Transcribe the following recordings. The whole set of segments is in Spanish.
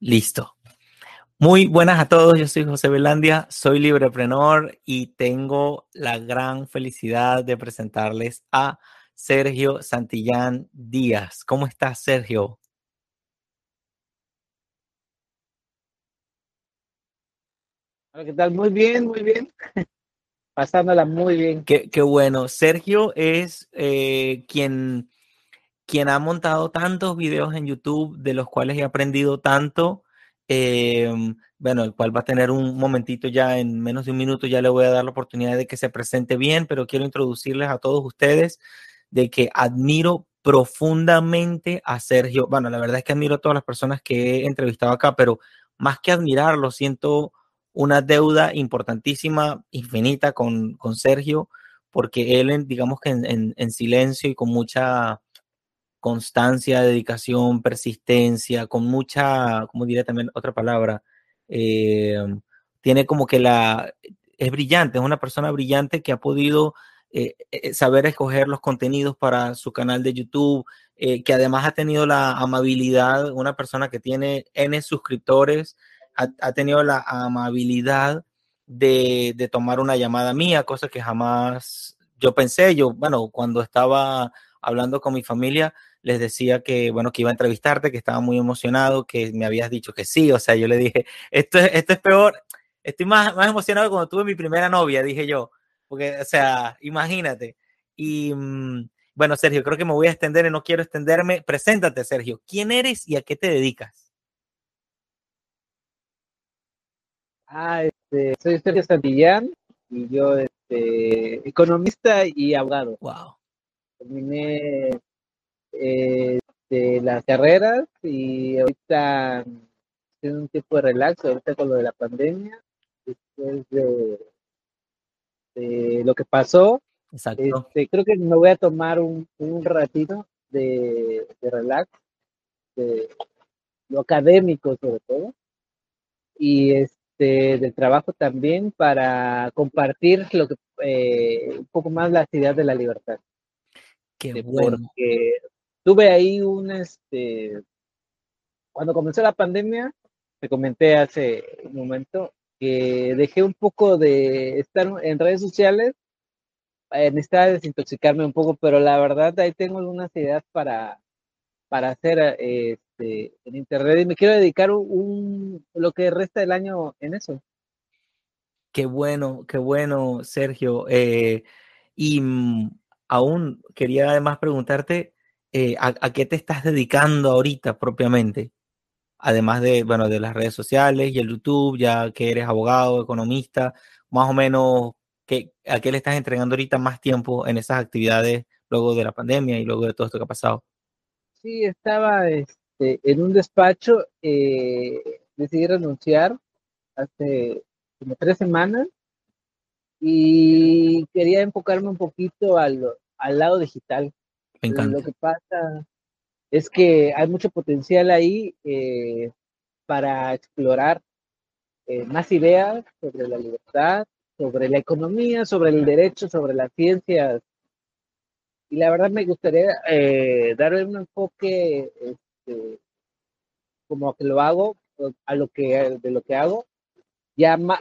Listo. Muy buenas a todos, yo soy José Belandia, soy libreprenor y tengo la gran felicidad de presentarles a Sergio Santillán Díaz. ¿Cómo estás, Sergio? Hola, ¿qué tal? Muy bien, muy bien. Pasándola muy bien. Qué, qué bueno. Sergio es eh, quien quien ha montado tantos videos en YouTube de los cuales he aprendido tanto. Em, bueno, el cual va a tener un momentito ya en menos de un minuto, ya le voy a dar la oportunidad de que se presente bien, pero quiero introducirles a todos ustedes de que admiro profundamente a Sergio. Bueno, la verdad es que admiro a todas las personas que he entrevistado acá, pero más que admirarlo, siento una deuda importantísima, infinita con, con Sergio, porque él, digamos que en, en silencio y con mucha constancia, dedicación, persistencia, con mucha, como diría también otra palabra, eh, tiene como que la, es brillante, es una persona brillante que ha podido eh, eh, saber escoger los contenidos para su canal de YouTube, que además ha tenido la amabilidad, una persona que tiene N suscriptores, ha, tenido la amabilidad de, de, tomar una llamada mía, cosa que jamás yo pensé, yo, bueno, cuando estaba hablando con mi familia, les decía que, bueno, que iba a entrevistarte, que estaba muy emocionado, que me habías dicho que sí, o sea, yo le dije, esto es, esto es peor, estoy más, más emocionado cuando tuve mi primera novia, dije yo, porque, o sea, imagínate. Y mm, bueno, Sergio, creo que me voy a extender y no quiero extenderme. Preséntate, Sergio, ¿quién eres y a qué te dedicas? Ah, este, soy Sergio Santillán y yo, este, economista y abogado. Wow. Terminé eh, de las carreras y ahorita tiene un tiempo de relax, ahorita con lo de la pandemia, después de, lo que pasó. Este, creo que me voy a tomar un, un ratito de, relax, de lo académico sobre todo, y este del trabajo también para compartir lo que eh, un poco más la ideas de la libertad. Qué bueno. Porque tuve ahí un, este, cuando comenzó la pandemia, te comenté hace un momento que dejé un poco de estar en redes sociales, eh, necesitaba desintoxicarme un poco, pero la verdad ahí tengo algunas ideas para, para hacer este, en internet y me quiero dedicar un, lo que resta del año en eso. Qué bueno, qué bueno, Sergio. Eh, y mm, aún quería además preguntarte, eh, a, qué te estás dedicando ahorita propiamente? Además de, bueno, de las redes sociales y el YouTube, ya que eres abogado, economista, más o menos, ¿qué, ¿a qué le estás entregando ahorita más tiempo en esas actividades luego de la pandemia y luego de todo esto que ha pasado? Sí, estaba este, en un despacho, eh, decidí renunciar hace como tres semanas y quería enfocarme un poquito al, al lado digital. Lo que pasa es que hay mucho potencial ahí eh, para explorar eh, más ideas sobre la libertad, sobre la economía, sobre el derecho, sobre las ciencias. Y la verdad me gustaría eh, darle un enfoque este, como que lo hago, a lo que, de lo que hago, ya más,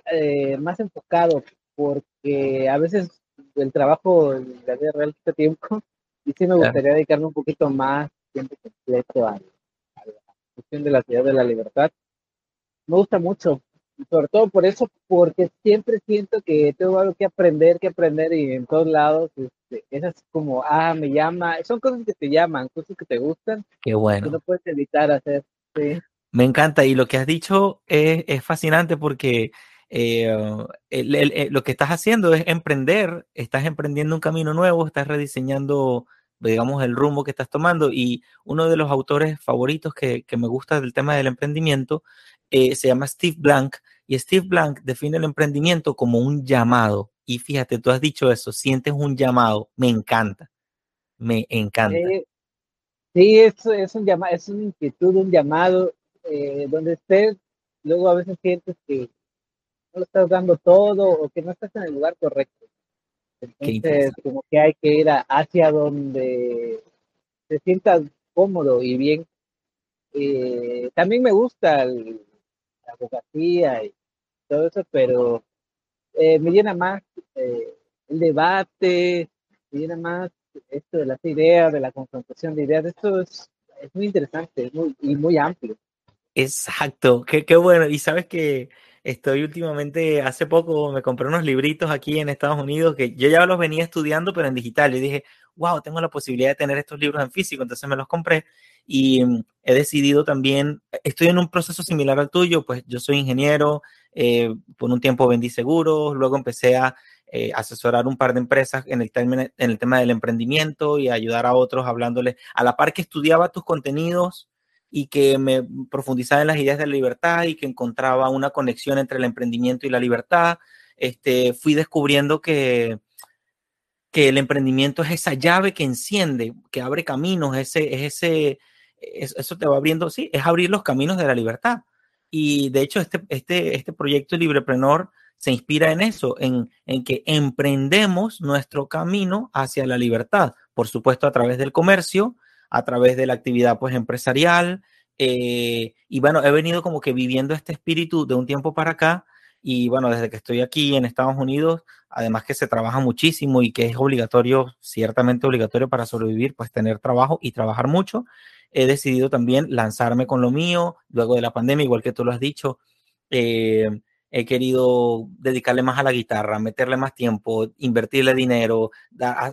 más enfocado, porque a veces el trabajo en la vida real quita tiempo y sí me gustaría dedicarme un poquito más tiempo completo a, la cuestión de la ciudad de la libertad. Me gusta mucho, sobre todo por eso, porque siempre siento que tengo algo que aprender, que aprender y en todos lados este, es así como, ah, me llama, son cosas que te llaman, cosas que te gustan. Qué bueno. Que no puedes evitar hacer. Me encanta y lo que has dicho es, es fascinante porque eh, lo que estás haciendo es emprender, estás emprendiendo un camino nuevo, estás rediseñando, digamos, el rumbo que estás tomando. Y uno de los autores favoritos que, que me gusta del tema del emprendimiento eh, se llama Steve Blank. Y Steve Blank define el emprendimiento como un llamado. Y fíjate, tú has dicho eso, sientes un llamado, me encanta, me encanta. sí, es, es, un llamado, es una inquietud, un llamado, eh, donde estés, luego a veces sientes que no lo estás dando todo o que no estás en el lugar correcto. Entonces, como que hay que ir hacia donde te sientas cómodo y bien. eh, también me gusta la abogacía y todo eso, pero eh, me llena más eh, el debate, me llena más esto de las ideas, de la confrontación de ideas. Esto es, muy interesante y muy amplio. Exacto, qué, qué bueno. Y sabes que estoy últimamente, hace poco me compré unos libritos aquí en Estados Unidos que yo ya los venía estudiando, pero en digital. Y dije, wow, tengo la posibilidad de tener estos libros en físico, entonces me los compré y mm, he decidido también, estoy en un proceso similar al tuyo, pues yo soy ingeniero, eh, por un tiempo vendí seguros, luego empecé a eh, asesorar un par de empresas en el, en el tema del emprendimiento y ayudar a otros hablándoles, a la par que estudiaba tus contenidos y que me profundizaba en las ideas de la libertad y que encontraba una conexión entre el emprendimiento y la libertad, este, fui descubriendo que, que el emprendimiento es esa llave que enciende, que abre caminos, ese, es ese, eso te va abriendo, sí, es abrir los caminos de la libertad. Y de hecho, este, este, este proyecto Libreprenor se inspira en eso, en, en que emprendemos nuestro camino hacia la libertad, por supuesto a través del comercio, a través de la actividad pues empresarial. Eh, y bueno, he venido como que viviendo este espíritu de un tiempo para acá. Y bueno, desde que estoy aquí en Estados Unidos, además que se trabaja muchísimo y que es obligatorio, ciertamente obligatorio para sobrevivir, pues tener trabajo y trabajar mucho, he decidido también lanzarme con lo mío, luego de la pandemia, igual que tú lo has dicho. Eh, he querido dedicarle más a la guitarra, meterle más tiempo, invertirle dinero,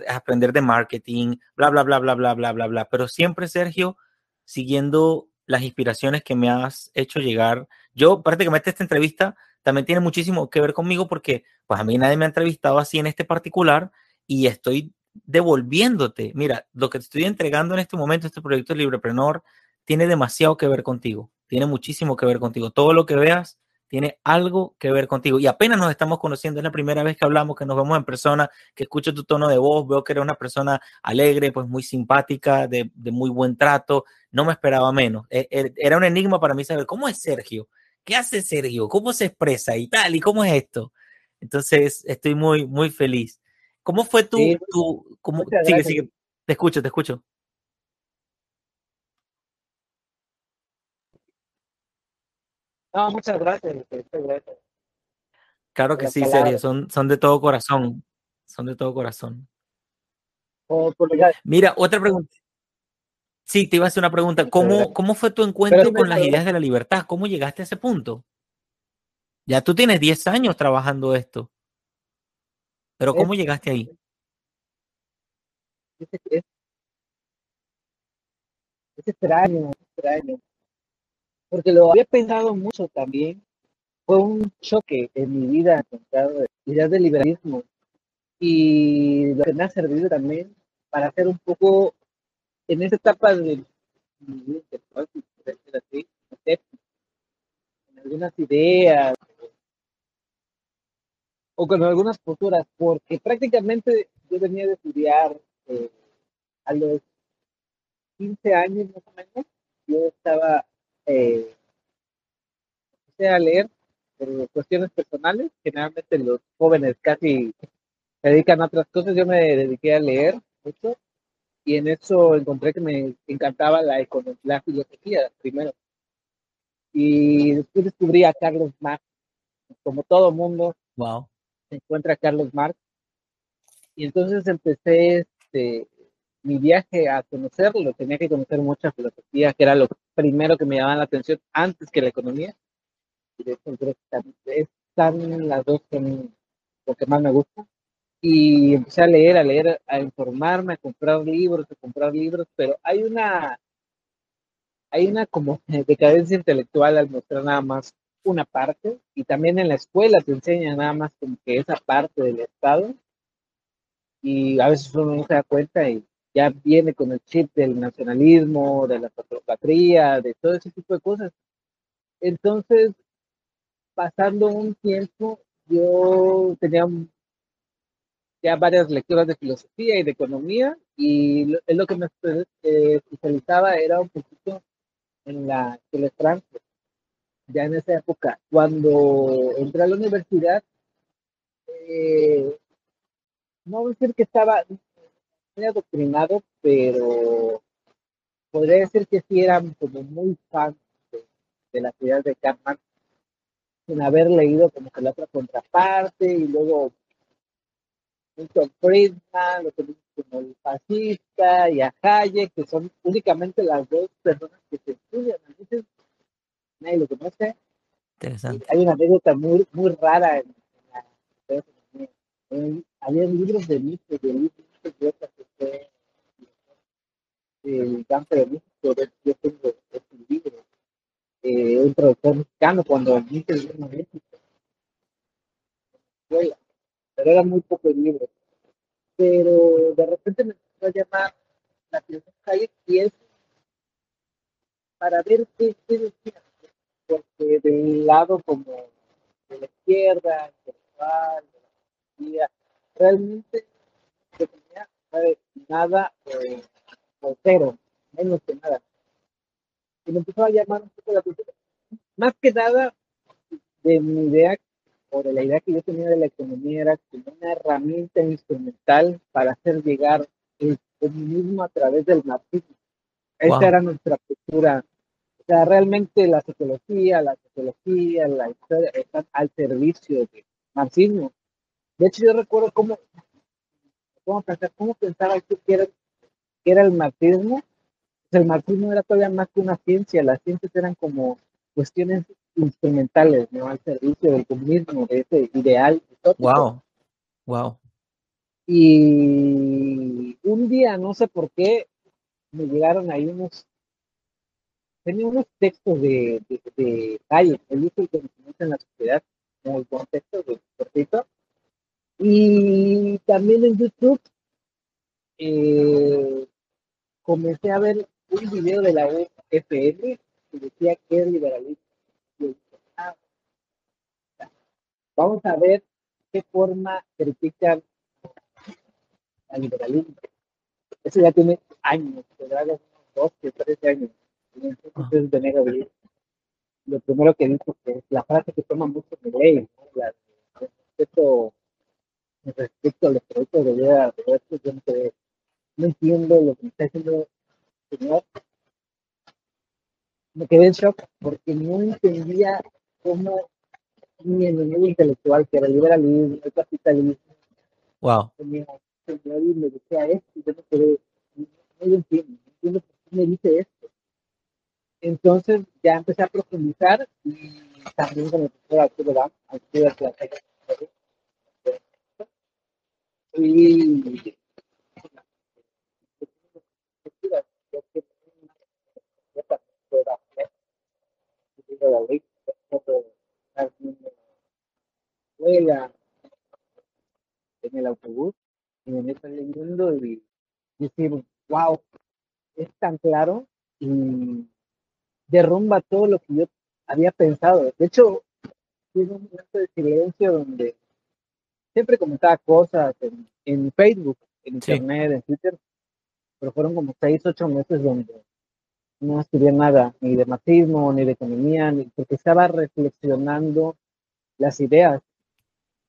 aprender de marketing, bla, bla, bla, bla, bla, bla, bla, bla. Pero siempre, Sergio, siguiendo las inspiraciones que me has hecho llegar. Yo prácticamente esta entrevista también tiene muchísimo que ver conmigo porque pues a mí nadie me ha entrevistado así en este particular y estoy devolviéndote. Mira, lo que te estoy entregando en este momento, este proyecto de Libreprenor, tiene demasiado que ver contigo, tiene muchísimo que ver contigo. Todo lo que veas tiene algo que ver contigo. Y apenas nos estamos conociendo, es la primera vez que hablamos, que nos vemos en persona, que escucho tu tono de voz, veo que eres una persona alegre, pues muy simpática, de, muy buen trato. No me esperaba menos. E, e, era un enigma para mí saber cómo es Sergio, qué hace Sergio, cómo se expresa y tal, y cómo es esto. Entonces, estoy muy, muy feliz. ¿Cómo fue tu, tu cómo, sigue, sigue, te escucho, te escucho. No, muchas gracias. Muchas gracias. Claro que sí, Sergio, son, son de todo corazón. Son de todo corazón. Oh, Mira, otra pregunta. Sí, te iba a hacer una pregunta. ¿Cómo, cómo fue tu encuentro con las ideas de la libertad? ¿Cómo llegaste a ese punto? Ya tú tienes 10 años trabajando esto. Pero ¿cómo llegaste ahí? Es, extraño, es extraño porque lo había pensado mucho también. Fue un choque en mi vida encontrado ideas del liberalismo y lo que me ha servido también para hacer un poco en esa etapa de mi vida en algunas ideas o con algunas posturas, porque prácticamente yo venía de estudiar eh, a los 15 años más o menos, yo estaba eh, empecé a leer por cuestiones personales. Generalmente los jóvenes casi se dedican a otras cosas. Yo me dediqué a leer mucho y en eso encontré que me encantaba la, la filosofía primero. Y después descubrí a Carlos Marx. Como todo mundo, wow. se encuentra Carlos Marx. Y entonces empecé este, mi viaje a conocerlo, tenía que conocer mucha filosofía, que era lo primero que me llamaba la atención antes que la economía. Y de hecho creo que están las dos son lo que más me gusta. Y empecé a leer, a leer, a informarme, a comprar libros, a comprar libros, pero hay una, hay una como decadencia intelectual al mostrar nada más una parte, y también en la escuela te enseñan nada más como que esa parte del Estado, y a veces uno no se da cuenta y ya viene con el chip del nacionalismo, de la patria, de todo ese tipo de cosas. Entonces, pasando un tiempo, yo tenía ya varias lecturas de filosofía y de economía, y es lo que me eh, especializaba era un poquito en la Frankfurt. Ya en esa época, cuando entré a la universidad, eh, no voy a decir que estaba adoctrinado, pero podría decir que sí eran como muy fans de, la ciudad de Karl sin haber leído como que la otra contraparte y luego Milton Friedman, lo que como el fascista y a Hayek, que son únicamente las dos personas que se estudian. Entonces, nadie lo conoce. Interesante. Hay una anécdota muy, muy rara en, la había libros de Nietzsche, de libros que fue el campo de México, yo tengo este libro, eh, un traductor mexicano cuando Nietzsche vino a México. Pero era muy poco el libro pero de repente me empezó a llamar la atención Hayek y es para ver qué, qué decía, porque del lado como de la izquierda, intelectual, de la realmente tenía nada eh, cero, menos que nada. Y me empezó a llamar un poco la atención, más que nada de mi idea o de la idea que yo tenía de la economía era como una herramienta instrumental para hacer llegar el comunismo a través del marxismo. Esa era nuestra postura. O sea, realmente la sociología, la sociología, la historia están al servicio del marxismo. De hecho, yo recuerdo cómo, cómo, pensar, cómo pensaba que era, que era el marxismo. el marxismo era todavía más que una ciencia, las ciencias eran como cuestiones instrumentales, ¿no? Al servicio del comunismo, de ese ideal. Wow, wow. Y un día, no sé por qué, me llegaron ahí unos, tenía unos textos de, de, de Hayek, el uso del conocimiento en la sociedad, muy buen texto, de cortito. Y también en YouTube eh, comencé a ver un video de la UFM que decía que es liberalismo. Vamos a ver qué forma critican al liberalismo. Eso ya tiene años, tendrá unos 12, 13 años. Entonces, de Lo primero que dijo que es la frase que toma mucho de ley, ¿no? la, respecto a los productos de vida, yo no, no entiendo lo que me está diciendo el señor, me quedé en shock porque no entendía cómo mi enemigo intelectual, que era el liberalismo, el capitalismo, wow. tenía y me decía esto, y yo no quedé, no, lo entiendo, no entiendo por qué me dice esto. Entonces ya empecé a profundizar y también con el profesor Arturo Dam, Arturo de y en el autobús y me meto leyendo y decir, wow, es tan claro y derrumba todo lo que yo había pensado. De hecho, tiene un momento de silencio donde siempre comentaba cosas en, Facebook, en Internet, en Twitter, pero fueron como seis, ocho meses donde no estudié nada, ni de marxismo, ni de economía, ni, porque estaba reflexionando las ideas.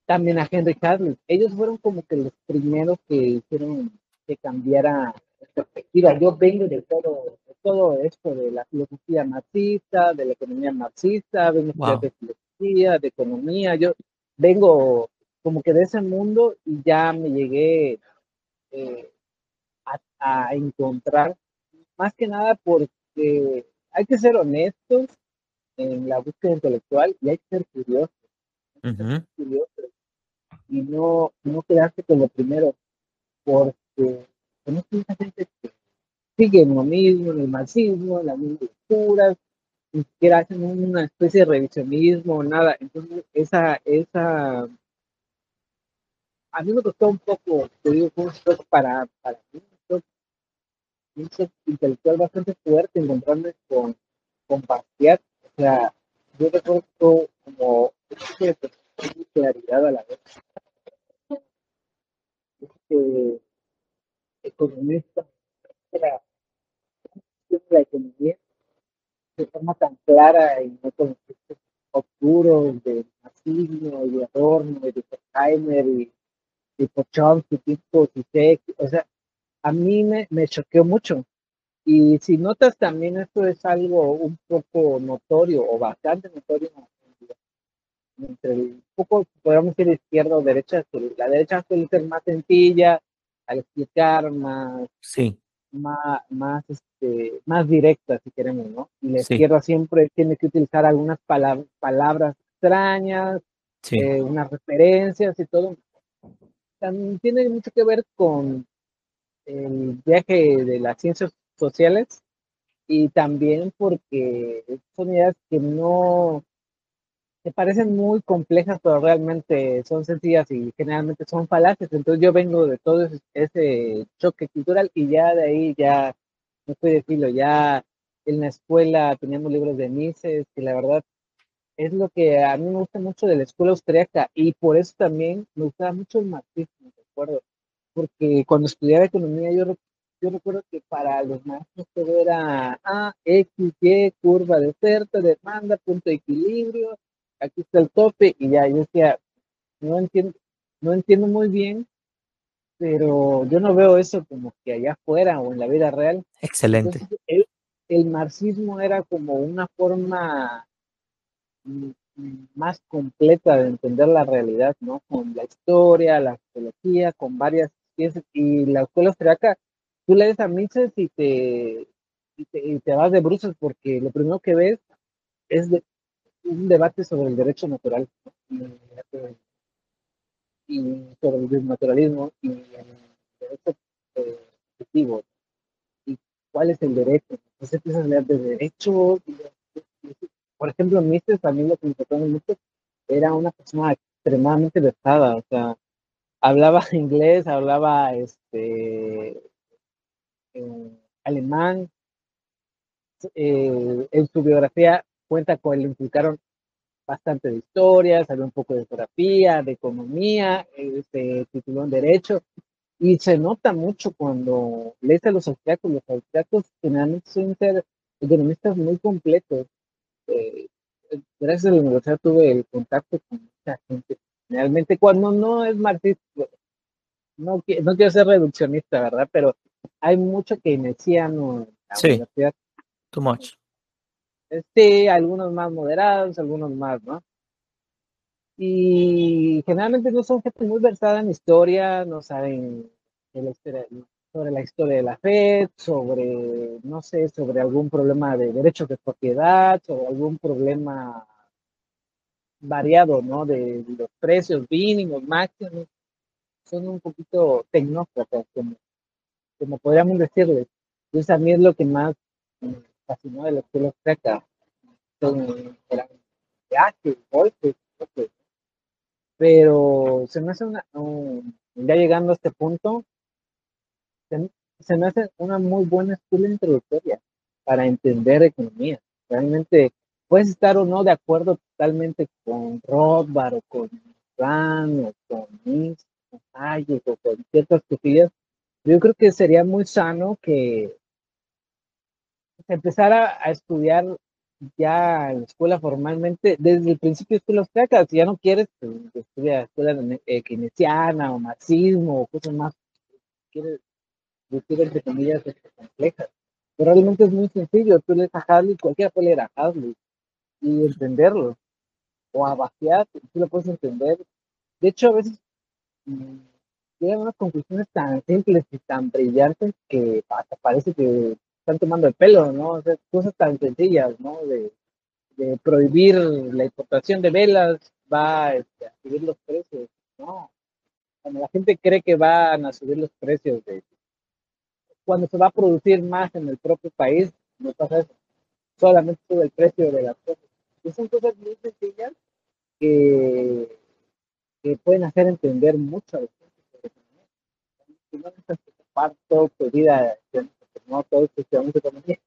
También a Henry Hadley. Ellos fueron como que los primeros que hicieron que cambiara perspectiva. Yo vengo de todo, de todo esto, de la filosofía marxista, de la economía marxista, vengo de filosofía, de economía. Yo vengo como que de ese mundo y ya me llegué eh, a encontrar más que nada porque hay que ser honestos en la búsqueda intelectual y hay que ser curiosos. y no, no quedarse con lo primero, porque conozco mucha gente que sigue en lo mismo, en el marxismo, en las mismas lecturas, ni siquiera hacen una especie de revisionismo, nada. Entonces, esa, esa, a mí me costó un poco, te digo, para, para mí, un intelectual bastante fuerte encontrarme con, con Bastiat. O sea, yo recuerdo como de claridad a la vez. Este economista era la economía de forma tan clara y no con oscuros de marxismo y de Adorno y de Horkheimer y de Pochomsky, tipo o sea, a mí me, me choqueó mucho. Y si notas también esto es algo un poco notorio o bastante notorio entre el poco, podríamos decir, izquierda o derecha, la derecha suele ser más sencilla al explicar, más, sí. más, más, este, más directa, si queremos, ¿no? Y la izquierda siempre tiene que utilizar algunas palabras, palabras extrañas, eh, unas referencias y todo. También tiene mucho que ver con el viaje de las ciencias sociales y también porque son ideas que no me parecen muy complejas, pero realmente son sencillas y generalmente son falaces. Entonces yo vengo de todo ese, choque cultural y ya de ahí ya no estoy de filo. Ya en la escuela teníamos libros de Mises, que la verdad es lo que a mí me gusta mucho de la escuela austriaca y por eso también me gustaba mucho el marxismo, ¿de acuerdo? Porque cuando estudiaba economía yo, yo recuerdo que para los maestros todo era A, X, Y, curva de oferta, demanda, punto de equilibrio, aquí está el tope y ya, yo decía, no entiendo, no entiendo muy bien, pero yo no veo eso como que allá afuera o en la vida real. Excelente. el, el, marxismo era como una forma más completa de entender la realidad, ¿no? Con la historia, la sociología, con varias piezas, y la escuela austriaca, tú lees a Mises y te, y te, y vas de bruces porque lo primero que ves es de, un debate sobre el derecho natural y, sobre el desnaturalismo y el derecho objetivo eh, y cuál es el derecho. Entonces empiezas a hablar de derecho. Por ejemplo, Mises, también lo que me tocó mucho, era una persona extremadamente versada, o sea, hablaba inglés, hablaba este eh, alemán, eh, en su biografía cuenta con, le implicaron bastante de historia, sabe un poco de geografía, de economía, este, tituló en Derecho, y se nota mucho cuando lees a los austriacos, los austriacos generalmente ser economistas muy completos. Eh, gracias a la universidad tuve el contacto con mucha gente. Generalmente cuando no es marxista, no, no quiero ser reduccionista, ¿verdad? Pero hay mucho keynesiano en la sí, universidad. Too much. Sí, algunos más moderados, algunos más, ¿no? Y generalmente no son gente muy versada en historia, no saben sobre la historia de la FED, sobre, no sé, sobre algún problema de derechos de propiedad, sobre algún problema variado, ¿no? De los precios mínimos, máximos. Son un poquito tecnócratas, como, como podríamos decirles. Entonces a mí es lo que más fascinó de la escuela austriaca. Son, viajes, golpes, pero se me hace una, ya llegando a este punto, se, se, me hace una muy buena escuela introductoria para entender economía. Realmente puedes estar o no de acuerdo totalmente con Rothbard o con Rand o con Mises, con Hayek o con ciertas cosillas. Yo creo que sería muy sano que empezar a, estudiar ya en la escuela formalmente desde el principio de escuela austriaca, si ya no quieres pues, estudiar escuela eh, keynesiana o marxismo o cosas más, quieres decir entre comillas este, complejas. Pero realmente es muy sencillo, tú lees a Hadley, cualquiera puede leer a Hadley y entenderlo, o a Bastiat, tú lo puedes entender. De hecho, a veces mmm, llegan unas conclusiones tan simples y tan brillantes que hasta parece que están tomando el pelo, ¿no? O sea, cosas tan sencillas, ¿no? De, de prohibir la importación de velas va este, a subir los precios, ¿no? Cuando la gente cree que van a subir los precios de cuando se va a producir más en el propio país, no pasa eso. Solamente sube el precio de las cosas. Y son cosas muy sencillas que, que pueden hacer entender mucho a los Si no necesitas parto tu vida no todos estudiamos economía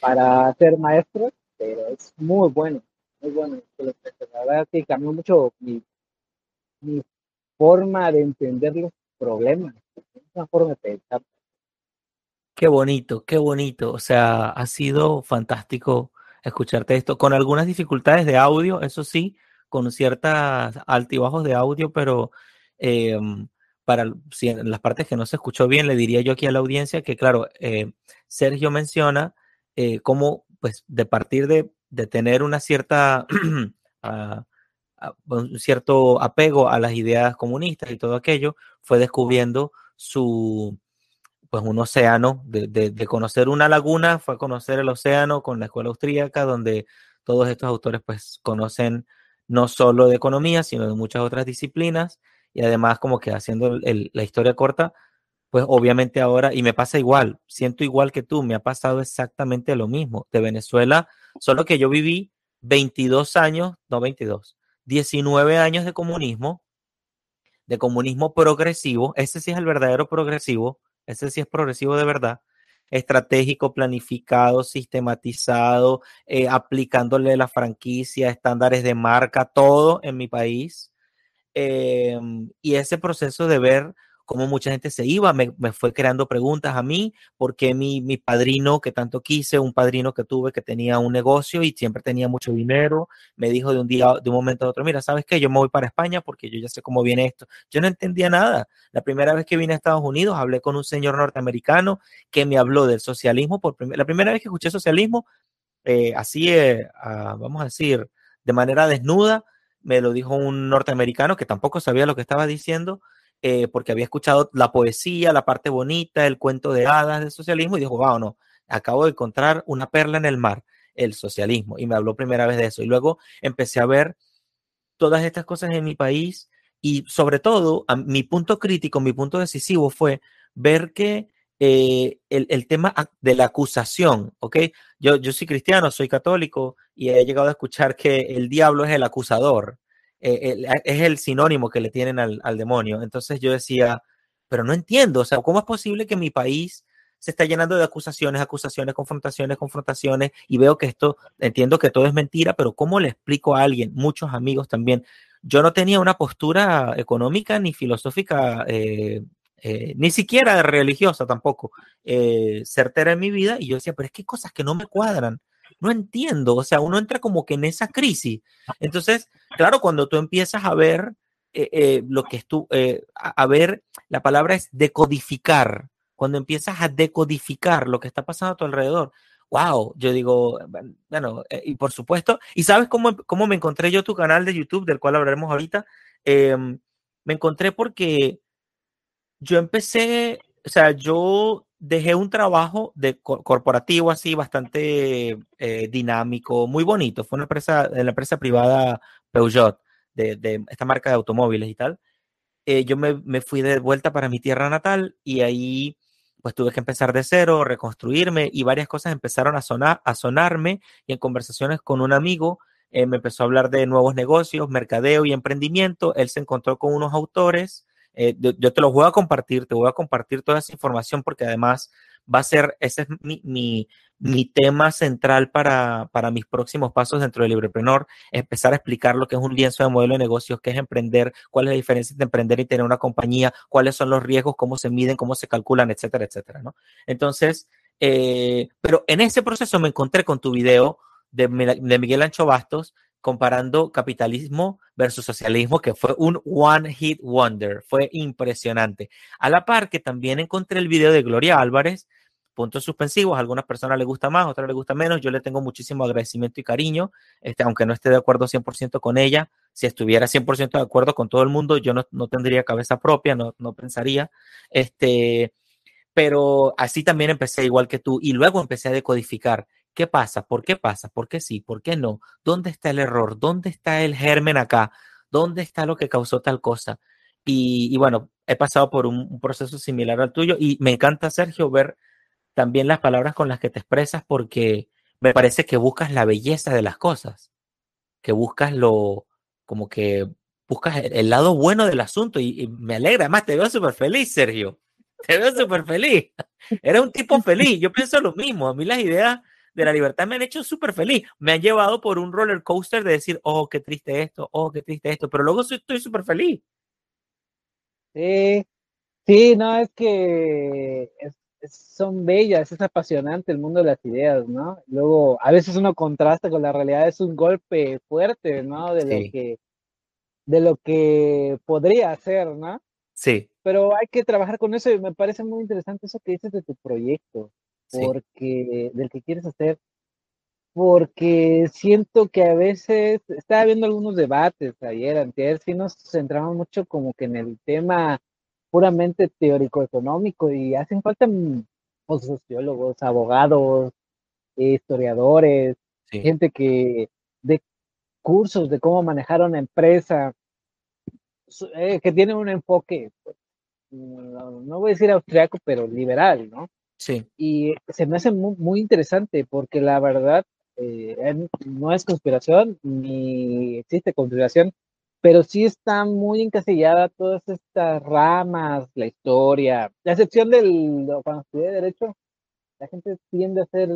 para ser maestros, pero es muy bueno, muy bueno. La verdad que cambió mucho mi, mi forma de entender los problemas, una forma de pensar. Qué bonito, qué bonito. O sea, ha sido fantástico escucharte esto, con algunas dificultades de audio, eso sí, con ciertas altibajos de audio, pero eh, para las partes que no se escuchó bien, le diría yo aquí a la audiencia que, claro, eh, Sergio menciona eh, cómo, pues, de partir de, tener una cierta, uh, un cierto apego a las ideas comunistas y todo aquello, fue descubriendo su, pues un océano, de, de, conocer una laguna, fue conocer el océano con la escuela austríaca, donde todos estos autores pues conocen no solo de economía, sino de muchas otras disciplinas, y además como que haciendo la historia corta, pues obviamente ahora, y me pasa igual, siento igual que tú, me ha pasado exactamente lo mismo. De Venezuela, solo que yo viví 22 años, no 22, 19 años de comunismo, de comunismo progresivo, ese sí es el verdadero progresivo, ese sí es progresivo de verdad, estratégico, planificado, sistematizado, eh, aplicándole la franquicia, estándares de marca, todo en mi país. Em, y ese proceso de ver cómo mucha gente se iba, me, fue creando preguntas a mí, porque mi, mi padrino que tanto quise, un padrino que tuve que tenía un negocio y siempre tenía mucho dinero, me dijo de un día, de un momento a otro, mira, ¿sabes qué? Yo me voy para España porque yo ya sé cómo viene esto. Yo no entendía nada. La primera vez que vine a Estados Unidos, hablé con un señor norteamericano que me habló del socialismo. Por la primera vez que escuché socialismo, eh, así, eh, vamos a decir, de manera desnuda, me lo dijo un norteamericano que tampoco sabía lo que estaba diciendo eh, porque había escuchado la poesía, la parte bonita, el cuento de hadas del socialismo y dijo, wow, no, acabo de encontrar una perla en el mar, el socialismo. Y me habló primera vez de eso. Y luego empecé a ver todas estas cosas en mi país y sobre todo mi punto crítico, mi punto decisivo fue ver que eh, el, tema de la acusación, ¿ok? Yo soy cristiano, soy católico y he llegado a escuchar que el diablo es el acusador. Eh, es el sinónimo que le tienen al, demonio. Entonces yo decía, pero no entiendo, o sea, ¿cómo es posible que mi país se está llenando de acusaciones, acusaciones, confrontaciones, confrontaciones, y veo que esto, entiendo que todo es mentira, pero ¿cómo le explico a alguien, muchos amigos también? Yo no tenía una postura económica ni filosófica, eh, eh, ni siquiera religiosa tampoco, certera en mi vida, y yo decía, pero es que hay cosas que no me cuadran no entiendo, o sea, uno entra como que en esa crisis. Entonces, claro, cuando tú empiezas a ver eh, eh, lo que es tú, eh, a, ver, la palabra es decodificar, cuando empiezas a decodificar lo que está pasando a tu alrededor, wow, yo digo, bueno, y por supuesto, y sabes cómo, cómo me encontré yo tu canal de YouTube, del cual hablaremos ahorita, em, me encontré porque yo empecé, o sea, yo dejé un trabajo de corporativo así bastante eh, dinámico, muy bonito. Fue una empresa, en la empresa privada Peugeot, de, esta marca de automóviles y tal. Eh, yo me, me, fui de vuelta para mi tierra natal y ahí pues tuve que empezar de cero, reconstruirme y varias cosas empezaron a, sonar, a sonarme y en conversaciones con un amigo eh, me empezó a hablar de nuevos negocios, mercadeo y emprendimiento. Él se encontró con unos autores eh, yo, te lo voy a compartir, te voy a compartir toda esa información porque además va a ser, ese es mi, mi, mi tema central para, para, mis próximos pasos dentro de Librepreneur, empezar a explicar lo que es un lienzo de modelo de negocios, qué es emprender, cuál es la diferencia entre emprender y tener una compañía, cuáles son los riesgos, cómo se miden, cómo se calculan, etcétera, etcétera, ¿no? Entonces, eh, pero en ese proceso me encontré con tu video de, de Miguel Ancho Bastos, comparando capitalismo versus socialismo, que fue un one hit wonder, fue impresionante. A la par que también encontré el video de Gloria Álvarez, puntos suspensivos, a algunas personas les gusta más, a otras les gusta menos, yo le tengo muchísimo agradecimiento y cariño, este, aunque no esté de acuerdo 100% con ella, si estuviera 100% de acuerdo con todo el mundo, yo no, no tendría cabeza propia, no, no pensaría, este, pero así también empecé igual que tú y luego empecé a decodificar ¿Qué pasa? ¿Por qué pasa? ¿Por qué sí? ¿Por qué no? ¿Dónde está el error? ¿Dónde está el germen acá? ¿Dónde está lo que causó tal cosa? Y, bueno, he pasado por un, proceso similar al tuyo y me encanta, Sergio, ver también las palabras con las que te expresas porque me parece que buscas la belleza de las cosas, que buscas lo, como que buscas el, lado bueno del asunto y, y me alegra. Además, te veo súper feliz, Sergio. Te veo súper feliz. Eres un tipo feliz. Yo pienso lo mismo. A mí las ideas de la libertad me han hecho súper feliz. Me han llevado por un roller coaster de decir, oh, qué triste esto, oh, qué triste esto, pero luego estoy súper feliz. Sí, sí, no, es que son bellas, es apasionante el mundo de las ideas, ¿no? Luego, a veces uno contrasta con la realidad, es un golpe fuerte, ¿no? De lo que de lo que podría ser, ¿no? Sí. Pero hay que trabajar con eso y me parece muy interesante eso que dices de tu proyecto porque del que quieres hacer, porque siento que a veces, estaba viendo algunos debates ayer, antes, sí nos centramos mucho como que en el tema puramente teórico-económico y hacen falta pues, sociólogos, abogados, historiadores, gente que de cursos de cómo manejar una empresa, eh, que tiene un enfoque, pues, no, voy a decir austriaco, pero liberal, ¿no? Sí. Y se me hace muy, interesante porque la verdad eh, no es conspiración ni existe conspiración, pero sí está muy encasillada todas estas ramas, la historia, la excepción del, cuando estudié Derecho, la gente tiende a ser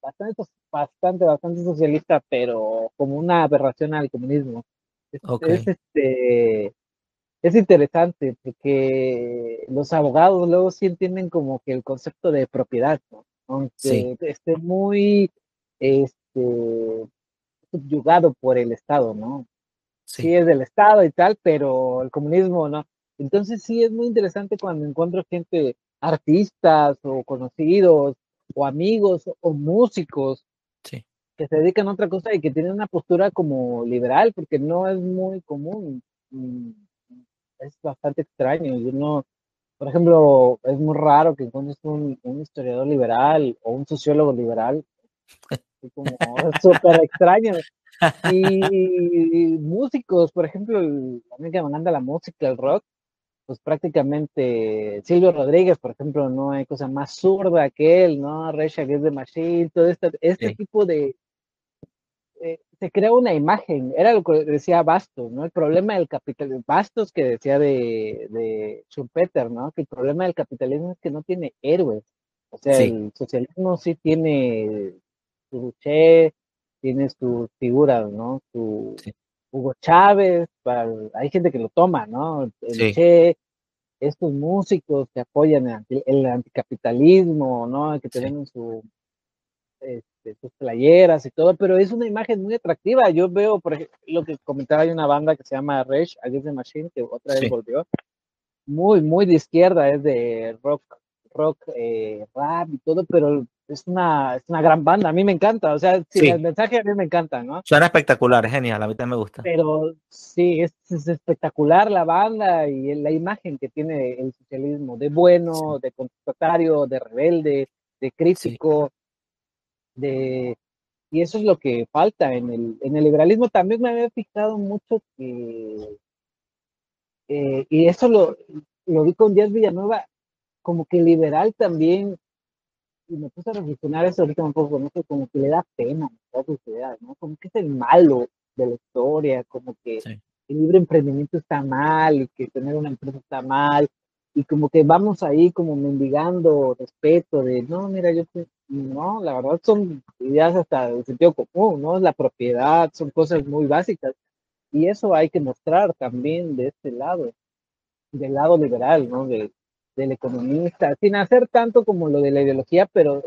bastante, bastante, bastante socialista, pero como una aberración al comunismo. Es, este, es interesante porque los abogados luego sí entienden como que el concepto de propiedad, aunque esté muy este, subyugado por el Estado, ¿no? Sí. es del Estado y tal, pero el comunismo no. Entonces sí es muy interesante cuando encuentro gente, artistas o conocidos o amigos o músicos que se dedican a otra cosa y que tienen una postura como liberal, porque no es muy común. Es bastante extraño. Yo no, por ejemplo, es muy raro que encuentres un, historiador liberal o un sociólogo liberal. Es como súper extraño. Y, músicos, por ejemplo, a mí que me encanta la música, el rock, pues prácticamente Silvio Rodríguez, por ejemplo, no hay cosa más zurda que él, ¿no? Rage Against the Machine, todo este, este tipo de... Eh, se crea una imagen, era lo que decía Bastos, ¿no? El problema del capitalismo, Bastos que decía de, de Schumpeter, ¿no? Que el problema del capitalismo es que no tiene héroes. O sea, el socialismo sí tiene su Che, tiene sus figuras, ¿no? Su, Hugo Chávez, hay gente que lo toma, ¿no? El Che, estos músicos que apoyan el, anticapitalismo, ¿no? Que tienen su, este, sus playeras y todo, pero es una imagen muy atractiva. Yo veo, por ejemplo, lo que comentaba, hay una banda que se llama Rage Against the Machine, que otra vez volvió, muy, muy de izquierda, es de rock, rock, eh, rap y todo, pero es una, es una gran banda, a mí me encanta, o sea, sí, el mensaje a mí me encanta, ¿no? Suena espectacular, genial, a mí también me gusta. Pero sí, es, espectacular la banda y la imagen que tiene el socialismo, de bueno, de contestatario, de rebelde, de crítico, de... Y eso es lo que falta en el, en el liberalismo. También me había fijado mucho que... Eh, y eso lo, lo vi con Díaz Villanueva, como que liberal también y me puse a reflexionar eso ahorita un poco, ¿no? como que le da pena, da ¿no? Como que es el malo de la historia, como que el libre emprendimiento está mal y que tener una empresa está mal y como que vamos ahí como mendigando respeto de, no, mira, yo, no, la verdad son ideas hasta de sentido común, ¿no? La propiedad, son cosas muy básicas y eso hay que mostrar también de este lado, del lado liberal, ¿no? De, del economista, sin hacer tanto como lo de la ideología, pero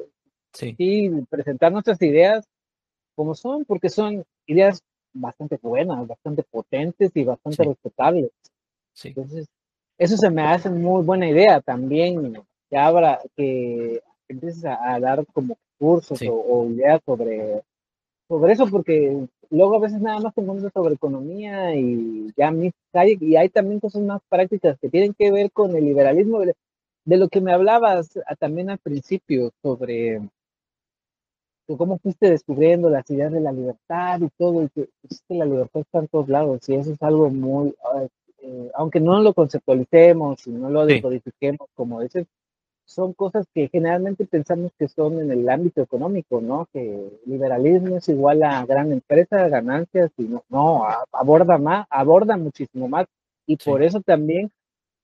sí, presentar nuestras ideas como son, porque son ideas bastante buenas, bastante potentes y bastante respetables. Entonces, eso se me hace muy buena idea también, que abra, que empieces a, dar como cursos o, ideas sobre, sobre eso, porque luego a veces nada más te encuentras sobre economía y ya hay, y hay también cosas más prácticas que tienen que ver con el liberalismo de lo que me hablabas ah, también al principio sobre cómo fuiste descubriendo las ideas de la libertad y todo, y que, pues, la libertad está en todos lados, y eso es algo muy, eh, aunque no lo conceptualicemos y no lo decodifiquemos, como dices, son cosas que generalmente pensamos que son en el ámbito económico, ¿no? Que liberalismo es igual a gran empresa, ganancias, y no, no aborda más, aborda muchísimo más, y por eso también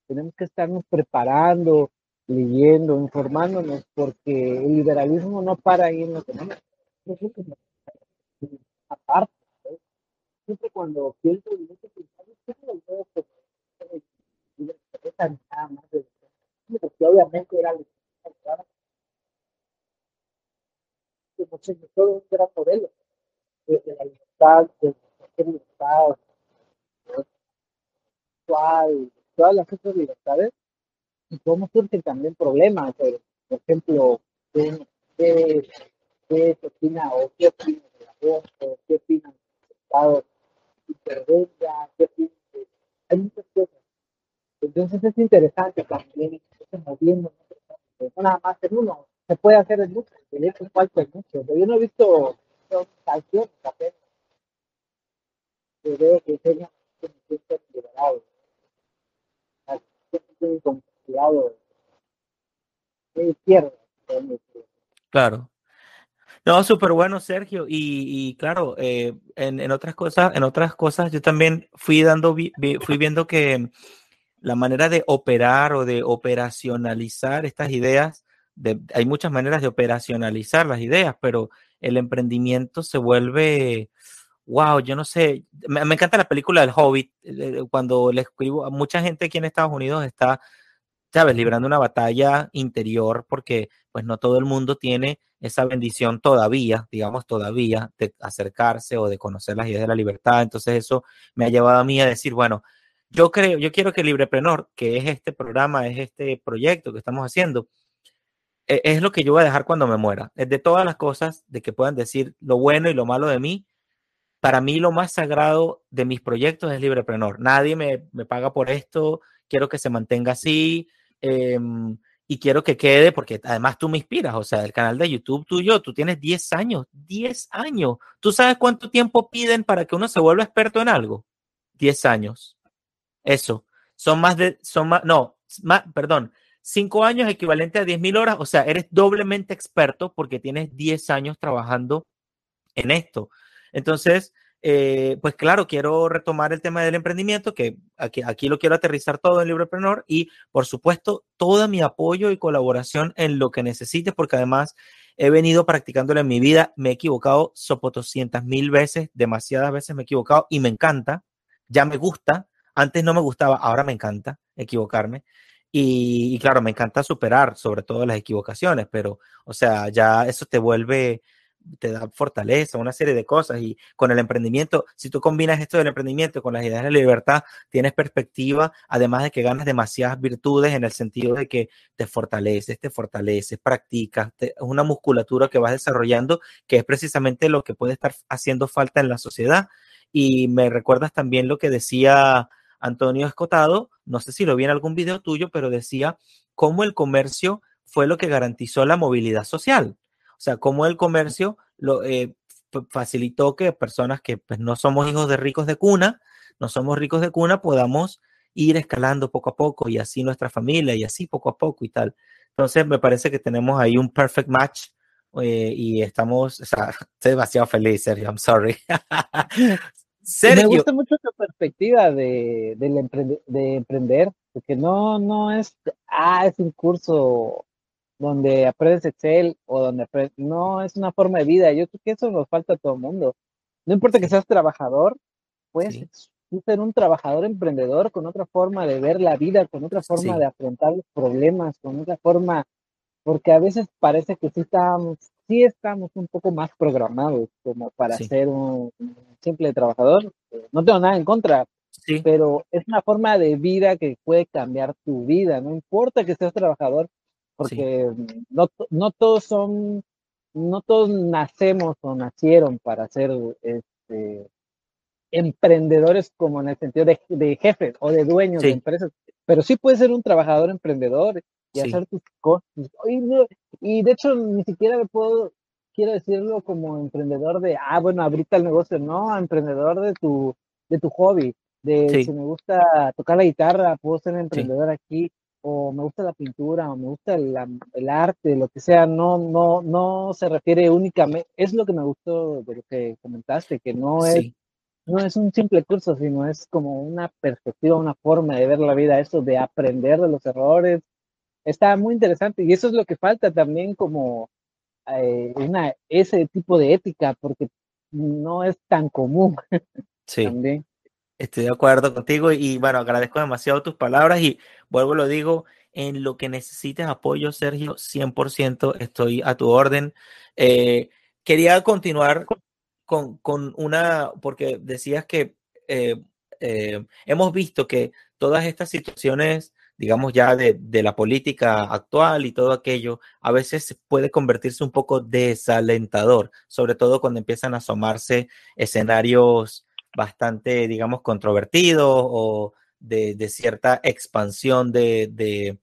tenemos que estarnos preparando, leyendo, informándonos, porque el liberalismo no para ahí en lo económico. Aparte, siempre cuando pienso en este pensamiento, siempre lo veo como nada más de porque obviamente era que todo un gran modelo desde la libertad, desde la libertad todas las otras libertades y cómo surgen también problemas. Por, ejemplo, qué, qué, opina o qué opina de la voz, o qué opina del Estado hipervenga, qué opina de... Hay muchas cosas. Entonces es interesante también irse moviendo, no nada más en uno, se puede hacer en muchos, el hecho falta en muchos. Yo no he visto canciones apenas, que veo que tengan que me siento liberado, estoy confiado, me izquierda. Claro. No, súper bueno, Sergio. Y, claro, eh, en, otras cosas, en otras cosas, yo también fui dando, fui viendo que la manera de operar o de operacionalizar estas ideas, hay muchas maneras de operacionalizar las ideas, pero el emprendimiento se vuelve, wow, yo no sé, me, me encanta la película del Hobbit, eh, cuando le escribo, a mucha gente aquí en Estados Unidos está ¿sabes? Librando una batalla interior porque pues no todo el mundo tiene esa bendición todavía, digamos todavía, de acercarse o de conocer las ideas de la libertad. Entonces eso me ha llevado a mí a decir, bueno, yo creo, yo quiero que Libreprenor, que es este programa, es este proyecto que estamos haciendo, e, es lo que yo voy a dejar cuando me muera. Es de todas las cosas de que puedan decir lo bueno y lo malo de mí. Para mí lo más sagrado de mis proyectos es Libreprenor. Nadie me, me paga por esto, quiero que se mantenga así. Em, y quiero que quede porque además tú me inspiras, o sea, el canal de YouTube tuyo, tú tienes 10 años, 10 años. ¿Tú sabes cuánto tiempo piden para que uno se vuelva experto en algo? 10 años. Eso. Son más de, son más, no, más, perdón, 5 años equivalente a 10 mil horas, o sea, eres doblemente experto porque tienes 10 años trabajando en esto. Entonces, eh, pues claro, quiero retomar el tema del emprendimiento, que aquí, aquí lo quiero aterrizar todo en Librepreneur y por supuesto todo mi apoyo y colaboración en lo que necesites, porque además he venido practicándolo en mi vida, me he equivocado sopotoscientas mil veces, demasiadas veces me he equivocado y me encanta, ya me gusta, antes no me gustaba, ahora me encanta equivocarme. Y, y claro, me encanta superar sobre todo las equivocaciones, pero, o sea, ya eso te vuelve, te da fortaleza, una serie de cosas. Y con el emprendimiento, si tú combinas esto del emprendimiento con las ideas de libertad, tienes perspectiva, además de que ganas demasiadas virtudes en el sentido de que te fortaleces, te fortaleces, practicas, es una musculatura que vas desarrollando, que es precisamente lo que puede estar haciendo falta en la sociedad. Y me recuerdas también lo que decía Antonio Escotado, no sé si lo vi en algún video tuyo, pero decía cómo el comercio fue lo que garantizó la movilidad social. O sea, cómo el comercio eh, facilitó que personas que pues, no somos hijos de ricos de cuna, no somos ricos de cuna, podamos ir escalando poco a poco y así nuestra familia y así poco a poco y tal. Entonces, me parece que tenemos ahí un perfect match eh, y estamos, o sea, estoy demasiado feliz, Sergio, I'm sorry. Sergio. Me gusta mucho tu perspectiva de, de emprender, porque no, no es, ah, es un curso donde aprendes Excel o donde aprendes, no es una forma de vida. Yo creo que eso nos falta a todo el mundo. No importa que seas trabajador, puedes ser un trabajador emprendedor con otra forma de ver la vida, con otra forma de afrontar los problemas, con otra forma, porque a veces parece que sí estamos, sí estamos un poco más programados como para ser un, simple trabajador. No tengo nada en contra, pero es una forma de vida que puede cambiar tu vida. No importa que seas trabajador, porque no, no todos son, no todos nacemos o nacieron para ser este, emprendedores como en el sentido de, de jefes o de dueños de empresas, pero sí puedes ser un trabajador emprendedor y hacer tus cosas. Y, y, de hecho ni siquiera me puedo, quiero decirlo como emprendedor de, ah, bueno, ahorita el negocio, no, emprendedor de tu, de tu hobby, de si me gusta tocar la guitarra, puedo ser emprendedor aquí, o me gusta la pintura, o me gusta el, arte, lo que sea, no, no, no se refiere únicamente, es lo que me gustó de lo que comentaste, que no es, no es un simple curso, sino es como una perspectiva, una forma de ver la vida, eso de aprender de los errores, está muy interesante, y eso es lo que falta también como eh, una, ese tipo de ética, porque no es tan común. Sí. también. Estoy de acuerdo contigo y bueno, agradezco demasiado tus palabras y vuelvo lo digo, en lo que necesites apoyo, Sergio, 100% estoy a tu orden. Eh, quería continuar con, con, una, porque decías que eh, eh, hemos visto que todas estas situaciones digamos ya de, la política actual y todo aquello, a veces puede convertirse un poco desalentador, sobre todo cuando empiezan a asomarse escenarios bastante, digamos, controvertidos o de, cierta expansión de,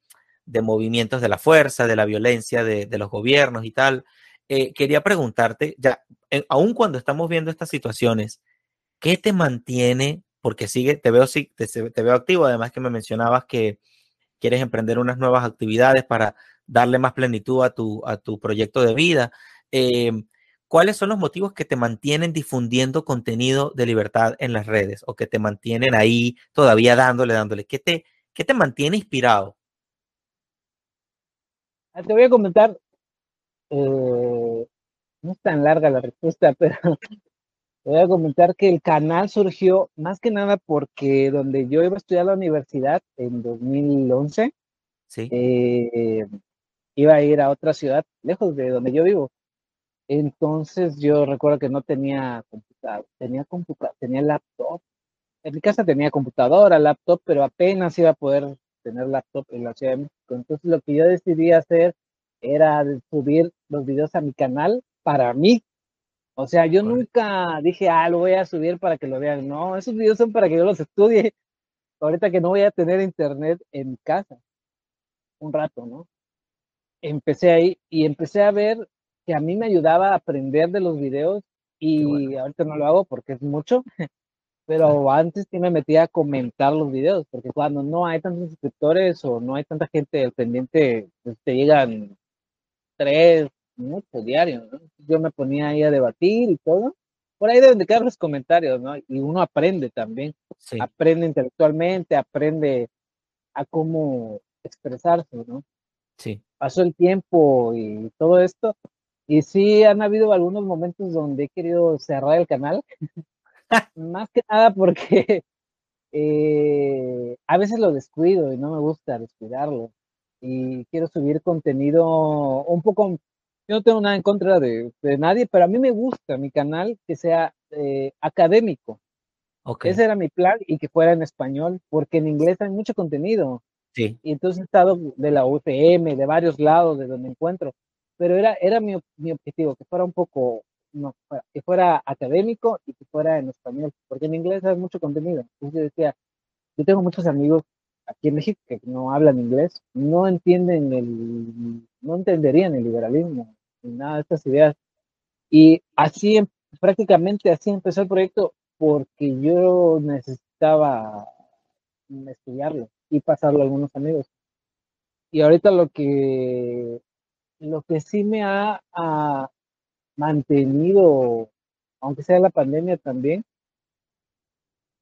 movimientos de la fuerza, de la violencia de, los gobiernos y tal. Eh, quería preguntarte, ya, aun cuando estamos viendo estas situaciones, ¿qué te mantiene? Porque sigue, te veo, te, te veo activo, además que me mencionabas que quieres emprender unas nuevas actividades para darle más plenitud a tu, a tu proyecto de vida. Eh, ¿Cuáles son los motivos que te mantienen difundiendo contenido de libertad en las redes o que te mantienen ahí todavía dándole, dándole? ¿Qué te, qué te mantiene inspirado? Ah, te voy a comentar, eh, no es tan larga la respuesta, pero voy a comentar que el canal surgió más que nada porque donde yo iba a estudiar la universidad en 2011, ¿Sí? Eh, iba a ir a otra ciudad lejos de donde yo vivo entonces yo recuerdo que no tenía computador, tenía computador, tenía laptop. En mi casa tenía computadora, laptop, pero apenas iba a poder tener laptop en la Ciudad de México. Entonces lo que yo decidí hacer era subir los videos a mi canal para mí. O sea, yo nunca dije, ah, lo voy a subir para que lo vean. No, esos videos son para que yo los estudie. Ahorita que no voy a tener internet en casa. Un rato, ¿no? Empecé ahí y empecé a ver que a mí me ayudaba a aprender de los videos y ahorita no lo hago porque es mucho, pero antes sí me metía a comentar los videos, porque cuando no hay tantos suscriptores o no hay tanta gente al pendiente, pues te llegan tres, mucho diarios, ¿no? Yo me ponía ahí a debatir y todo. Por ahí deben de quedar los comentarios, ¿no? Y uno aprende también. Aprende intelectualmente, aprende a cómo expresarse, ¿no? Sí. Pasó el tiempo y todo esto, y sí, han habido algunos momentos donde he querido cerrar el canal, más que nada porque eh, a veces lo descuido y no me gusta descuidarlo. Y quiero subir contenido un poco, yo no tengo nada en contra de, nadie, pero a mí me gusta mi canal que sea eh, académico. Ese era mi plan y que fuera en español, porque en inglés hay mucho contenido. Sí. Y entonces he estado de la UFM, de varios lados de donde encuentro pero era, era mi, mi objetivo, que fuera un poco, no, que fuera académico y que fuera en español, porque en inglés hay mucho contenido. Entonces yo decía, yo tengo muchos amigos aquí en México que no hablan inglés, no entienden el, no entenderían el liberalismo, ni nada de estas ideas. Y así, em, prácticamente así empezó el proyecto, porque yo necesitaba estudiarlo y pasarlo a algunos amigos. Y ahorita lo que lo que sí me ha, mantenido, aunque sea la pandemia también,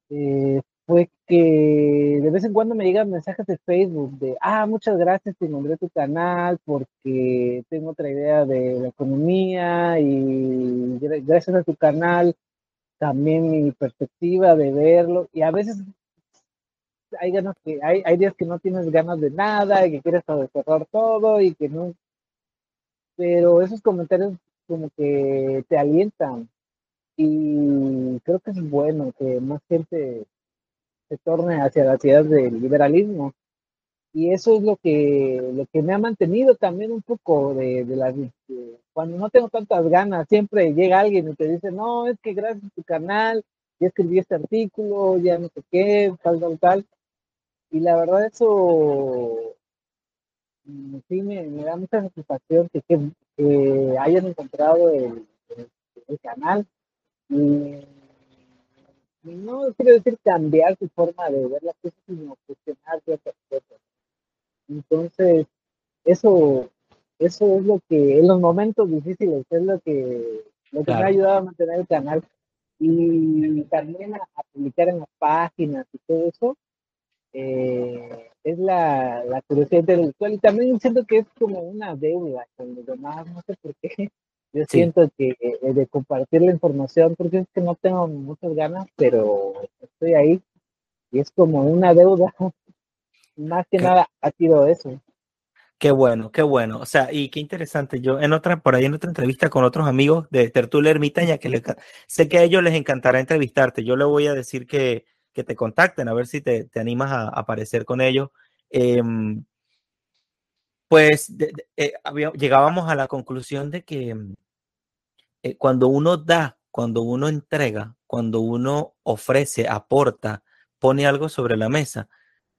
eh, fue que de vez en cuando me llegan mensajes de Facebook de, ah, muchas gracias, te nombré tu canal porque tengo otra idea de la economía y gracias a tu canal también mi perspectiva de verlo y a veces hay ganas que hay, hay días que no tienes ganas de nada y que quieres cerrar todo y que no. Pero esos comentarios como que te alientan y creo que es bueno que más gente se torne hacia las ideas del liberalismo. Y eso es lo que lo que me ha mantenido también un poco de, de la cuando no tengo tantas ganas siempre llega alguien y te dice no es que gracias a tu canal ya escribí este artículo ya no sé qué tal tal tal y la verdad eso sí me, da mucha satisfacción que, que hayan encontrado el, canal. Y, no quiero decir cambiar su forma de ver las cosas, sino cuestionar ciertas cosas. Entonces, eso, eso es lo que en los momentos difíciles es lo que, lo que me ha ayudado a mantener el canal y también a publicar en las páginas y todo eso eh, es la, la, curiosidad intelectual y también siento que es como una deuda con los demás, no sé por qué. Yo siento que eh, de compartir la información, porque es que no tengo muchas ganas, pero estoy ahí y es como una deuda. Más que nada ha sido eso. Qué bueno, qué bueno. O sea, y qué interesante. Yo en otra, por ahí en otra entrevista con otros amigos de Tertulia Ermitaña, que le, sé que a ellos les encantará entrevistarte. Yo le voy a decir que, que te contacten, a ver si te, te animas a, aparecer con ellos. Em, pues eh, llegábamos a la conclusión de que eh, cuando uno da, cuando uno entrega, cuando uno ofrece, aporta, pone algo sobre la mesa,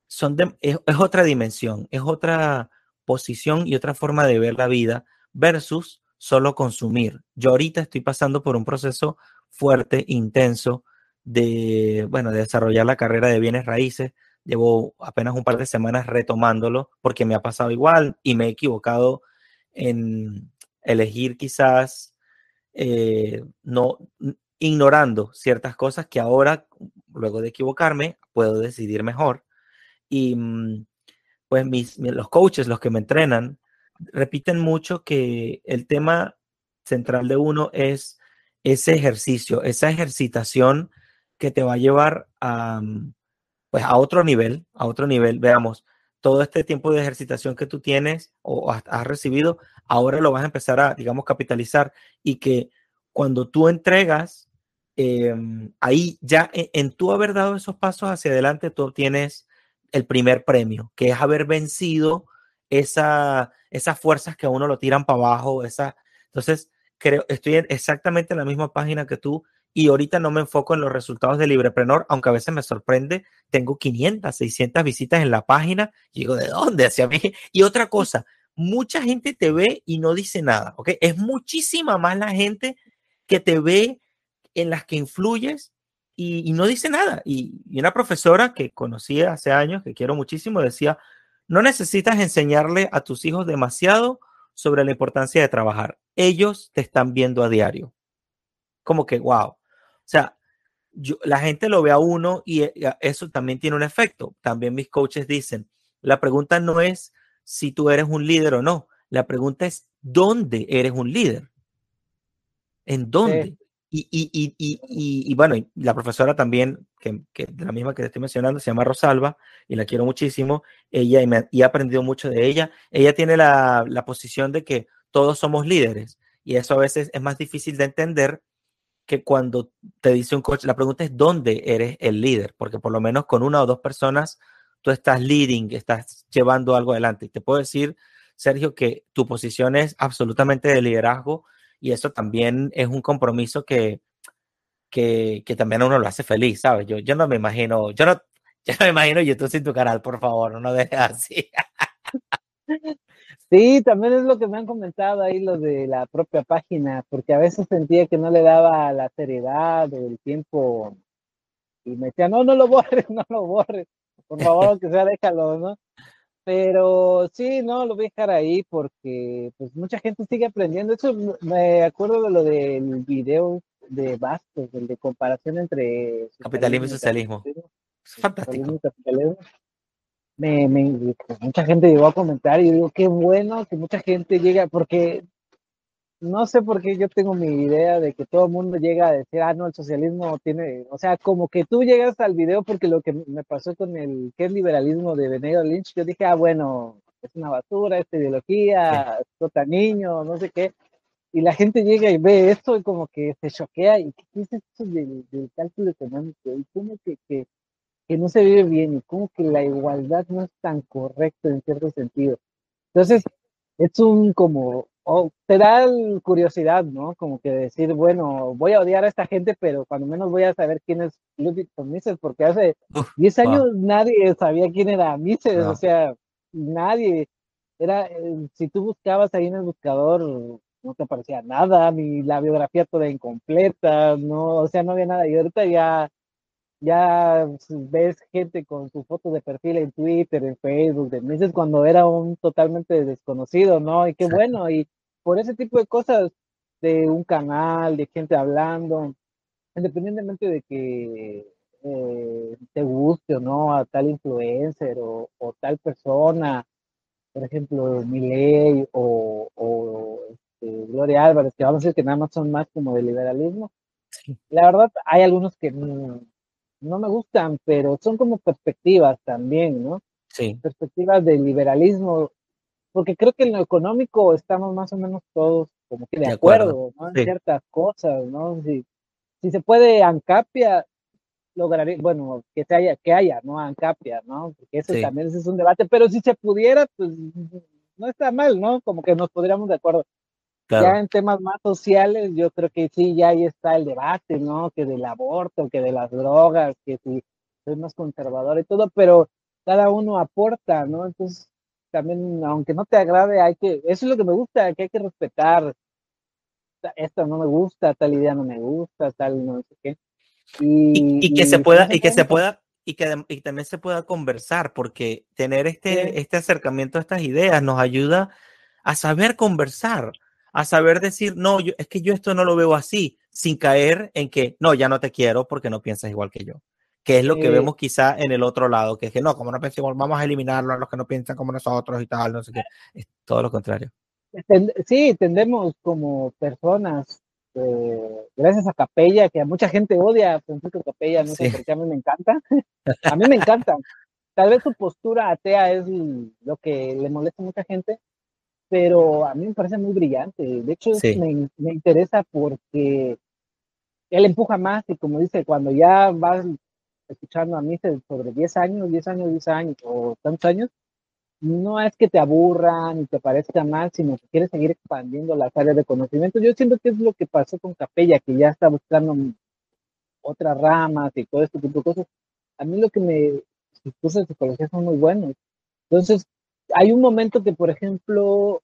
son es, otra dimensión, es otra posición y otra forma de ver la vida versus solo consumir. Yo ahorita estoy pasando por un proceso fuerte, intenso, de, bueno, de desarrollar la carrera de bienes raíces. Llevo apenas un par de semanas retomándolo porque me ha pasado igual y me he equivocado en elegir quizás eh, no ignorando ciertas cosas que ahora, luego de equivocarme, puedo decidir mejor. Y mm, pues mis, los coaches, los que me entrenan, repiten mucho que el tema central de uno es ese ejercicio, esa ejercitación que te va a llevar a, mm, pues a otro nivel, a otro nivel. Veamos, todo este tiempo de ejercitación que tú tienes o has recibido, ahora lo vas a empezar a, digamos, capitalizar y que cuando tú entregas, em, ahí ya en, en, tú haber dado esos pasos hacia adelante, tú obtienes el primer premio, que es haber vencido esa, esas fuerzas que a uno lo tiran para abajo. Esa, entonces, creo, estoy en exactamente en la misma página que tú y ahorita no me enfoco en los resultados de Libreprenor, aunque a veces me sorprende, tengo 500, 600 visitas en la página y digo, ¿de dónde? Hacia mí. Y otra cosa, mucha gente te ve y no dice nada, ¿ok? Es muchísima más la gente que te ve en las que influyes y, no dice nada. Y, una profesora que conocí hace años, que quiero muchísimo, decía, no necesitas enseñarle a tus hijos demasiado sobre la importancia de trabajar. Ellos te están viendo a diario. Como que, wow. O sea, la gente lo ve a uno y eh, eso también tiene un efecto. También mis coaches dicen, la pregunta no es si tú eres un líder o no. La pregunta es, ¿dónde eres un líder? ¿En dónde? Y, y, y, y, bueno, la profesora también, que, la misma que te estoy mencionando, se llama Rosalba y la quiero muchísimo. Ella y, me, he aprendido mucho de ella. Ella tiene la, la, posición de que todos somos líderes y eso a veces es más difícil de entender que cuando te dice un coach, la pregunta es dónde eres el líder, porque por lo menos con una o dos personas tú estás leading, estás llevando algo adelante. Y te puedo decir, Sergio, que tu posición es absolutamente de liderazgo y eso también es un compromiso que, que, que, también a uno lo hace feliz, ¿sabes? Yo, yo no me imagino, yo no, yo no me imagino YouTube sin tu canal, por favor, no dejes así. Sí, también es lo que me han comentado ahí los de la propia página, porque a veces sentía que no le daba la seriedad o el tiempo y me decía, no, no lo borres, no lo borres, por favor, que sea, déjalo, ¿no? Pero sí, no, lo voy a dejar ahí porque pues mucha gente sigue aprendiendo. Eso me acuerdo de lo del video de Bastos, el de comparación entre capitalismo y socialismo. Fantástico. Me, me, mucha gente llegó a comentar y digo, qué bueno que mucha gente llega, porque no sé por qué yo tengo mi idea de que todo el mundo llega a decir, ah, no, el socialismo tiene, o sea, como que tú llegas al video porque lo que me pasó con el que es liberalismo de Benito Lynch, yo dije, ah, bueno, es una basura, esta ideología, sí. niño, no sé qué, y la gente llega y ve esto y como que se choquea, y qué es esto del, cálculo económico, y cómo que, que, que no se vive bien, y cómo que la igualdad no es tan correcta en cierto sentido. Entonces, es un como o te da curiosidad, ¿no? Como que decir, bueno, voy a odiar a esta gente, pero cuando menos voy a saber quién es Ludwig von Mises, porque hace 10 años nadie sabía quién era Mises, o sea, nadie. Era, eh, si tú buscabas ahí en el buscador, no te aparecía nada, ni la biografía toda incompleta, no, o sea, no había nada. Y ahorita ya ya ves gente con su foto de perfil en Twitter, en Facebook, de meses cuando era un totalmente desconocido, ¿no? Y qué bueno, y por ese tipo de cosas, de un canal, de gente hablando, independientemente de que eh, te guste o no a tal influencer o, tal persona, por ejemplo, Miley o, o este, Gloria Álvarez, que vamos a decir que nada más son más como de liberalismo. La verdad, hay algunos que no, no me gustan, pero son como perspectivas también, ¿no? Sí. Perspectivas del liberalismo, porque creo que en lo económico estamos más o menos todos como que de, acuerdo, ¿no? En ciertas cosas, ¿no? Si, si se puede, Ancapia lograría, bueno, que se haya, que haya, ¿no? Ancapia, ¿no? Porque ese también es un debate, pero si se pudiera, pues no está mal, ¿no? Como que nos podríamos de acuerdo. Ya en temas más sociales, yo creo que sí, ya ahí está el debate, ¿no? Que del aborto, que de las drogas, que si soy más conservador y todo, pero cada uno aporta, ¿no? Entonces, también, aunque no te agrade, hay que, eso es lo que me gusta, que hay que respetar. Esto no me gusta, tal idea no me gusta, tal no sé qué. Y, y, que se pueda, y que se pueda, y que y también se pueda conversar, porque tener este, este acercamiento a estas ideas nos ayuda a saber conversar, a saber decir, no, yo, es que yo esto no lo veo así, sin caer en que, no, ya no te quiero porque no piensas igual que yo. Que es lo que vemos quizá en el otro lado, que es que no, como no pensamos, vamos a eliminarlo a los que no piensan como nosotros y tal, no sé qué. Es todo lo contrario. Sí, tendemos como personas este, gracias a Capella, que a mucha gente odia a Francisco Capella, no sé por qué a mí me encanta. a mí me encanta. Tal vez su postura atea es lo que le molesta a mucha gente, pero a mí me parece muy brillante. De hecho, me, me, interesa porque él empuja más y como dice, cuando ya vas escuchando a mí sobre 10 años, 10 años, 10 años o tantos años, no es que te aburran y te parezca mal, sino que quieres seguir expandiendo las áreas de conocimiento. Yo siento que es lo que pasó con Capella, que ya está buscando otras ramas y todo este tipo de cosas. A mí lo que me... Sus cursos de psicología son muy buenos. Entonces, hay un momento que, por ejemplo,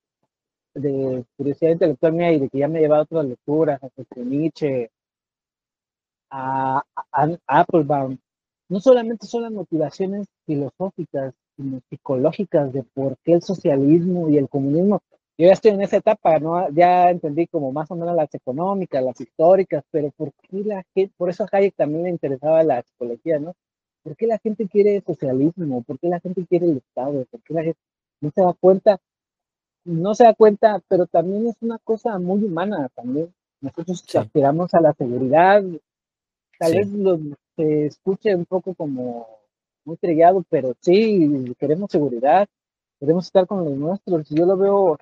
de curiosidad intelectual mía y de que ya me he llevado otras lecturas, a Nietzsche, a, a, a Applebaum, no solamente son las motivaciones filosóficas, psicológicas de por qué el socialismo y el comunismo. Yo ya estoy en esa etapa, ¿no? Ya entendí como más o menos las económicas, las históricas, pero ¿por qué la gente, por eso a Hayek también le interesaba la psicología, ¿no? ¿Por qué la gente quiere socialismo? ¿Por qué la gente quiere el Estado? ¿Por qué la gente no se da cuenta? No se da cuenta, pero también es una cosa muy humana también. Nosotros aspiramos a la seguridad, tal vez lo, se escuche un poco como muy trillado, pero sí, queremos seguridad, queremos estar con los nuestros. Yo lo veo,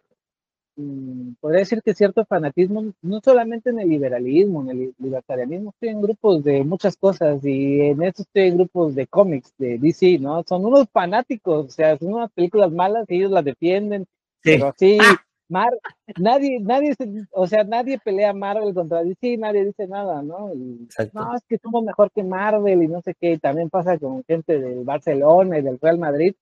mm, podría decir que cierto fanatismo, no solamente en el liberalismo, en el libertarianismo, estoy en grupos de muchas cosas y en esto estoy en grupos de cómics, de DC, ¿no? Son unos fanáticos, o sea, son unas películas malas y ellos las defienden, pero sí. Mar, nadie, nadie, o sea, nadie pelea Marvel contra DC, nadie dice nada, ¿no? no, es que somos mejor que Marvel y no sé qué, también pasa con gente del Barcelona y del Real Madrid.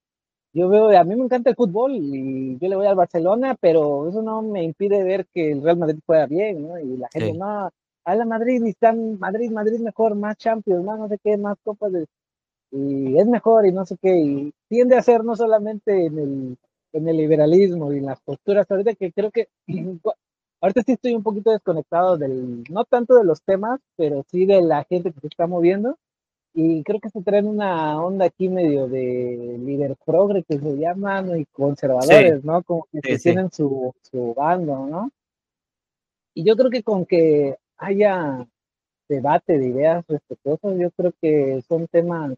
Yo veo, a mí me encanta el fútbol y yo le voy al Barcelona, pero eso no me impide ver que el Real Madrid juega bien, ¿no? Y la gente, no, a la Madrid y están, Madrid, Madrid mejor, más Champions, más no sé qué, más copas de, y es mejor y no sé qué, y tiende a ser no solamente en el en el liberalismo y en las posturas, ahorita que creo que, ahorita sí estoy un poquito desconectado del, no tanto de los temas, pero sí de la gente que se está moviendo, y creo que se traen una onda aquí medio de líder progre que se llaman y conservadores, ¿no? Como que tienen su, su bando, ¿no? Y yo creo que con que haya debate de ideas respetuosas, yo creo que son temas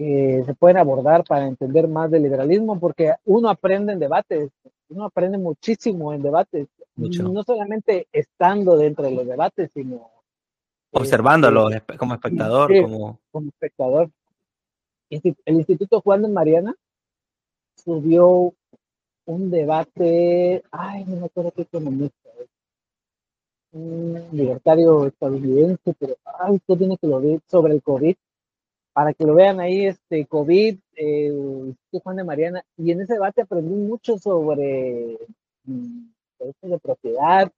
que se pueden abordar para entender más del liberalismo, porque uno aprende en debates, uno aprende muchísimo en debates, no solamente estando dentro de los debates, sino eh, observándolo como espectador. como... como espectador. El Instituto Juan de Mariana subió un debate, ay, no me acuerdo qué economista un libertario estadounidense, pero ay, usted tiene que lo ver sobre el COVID para que lo vean ahí, este COVID, eh, Juan de Mariana, y en ese debate aprendí mucho sobre mm, derechos de propiedad,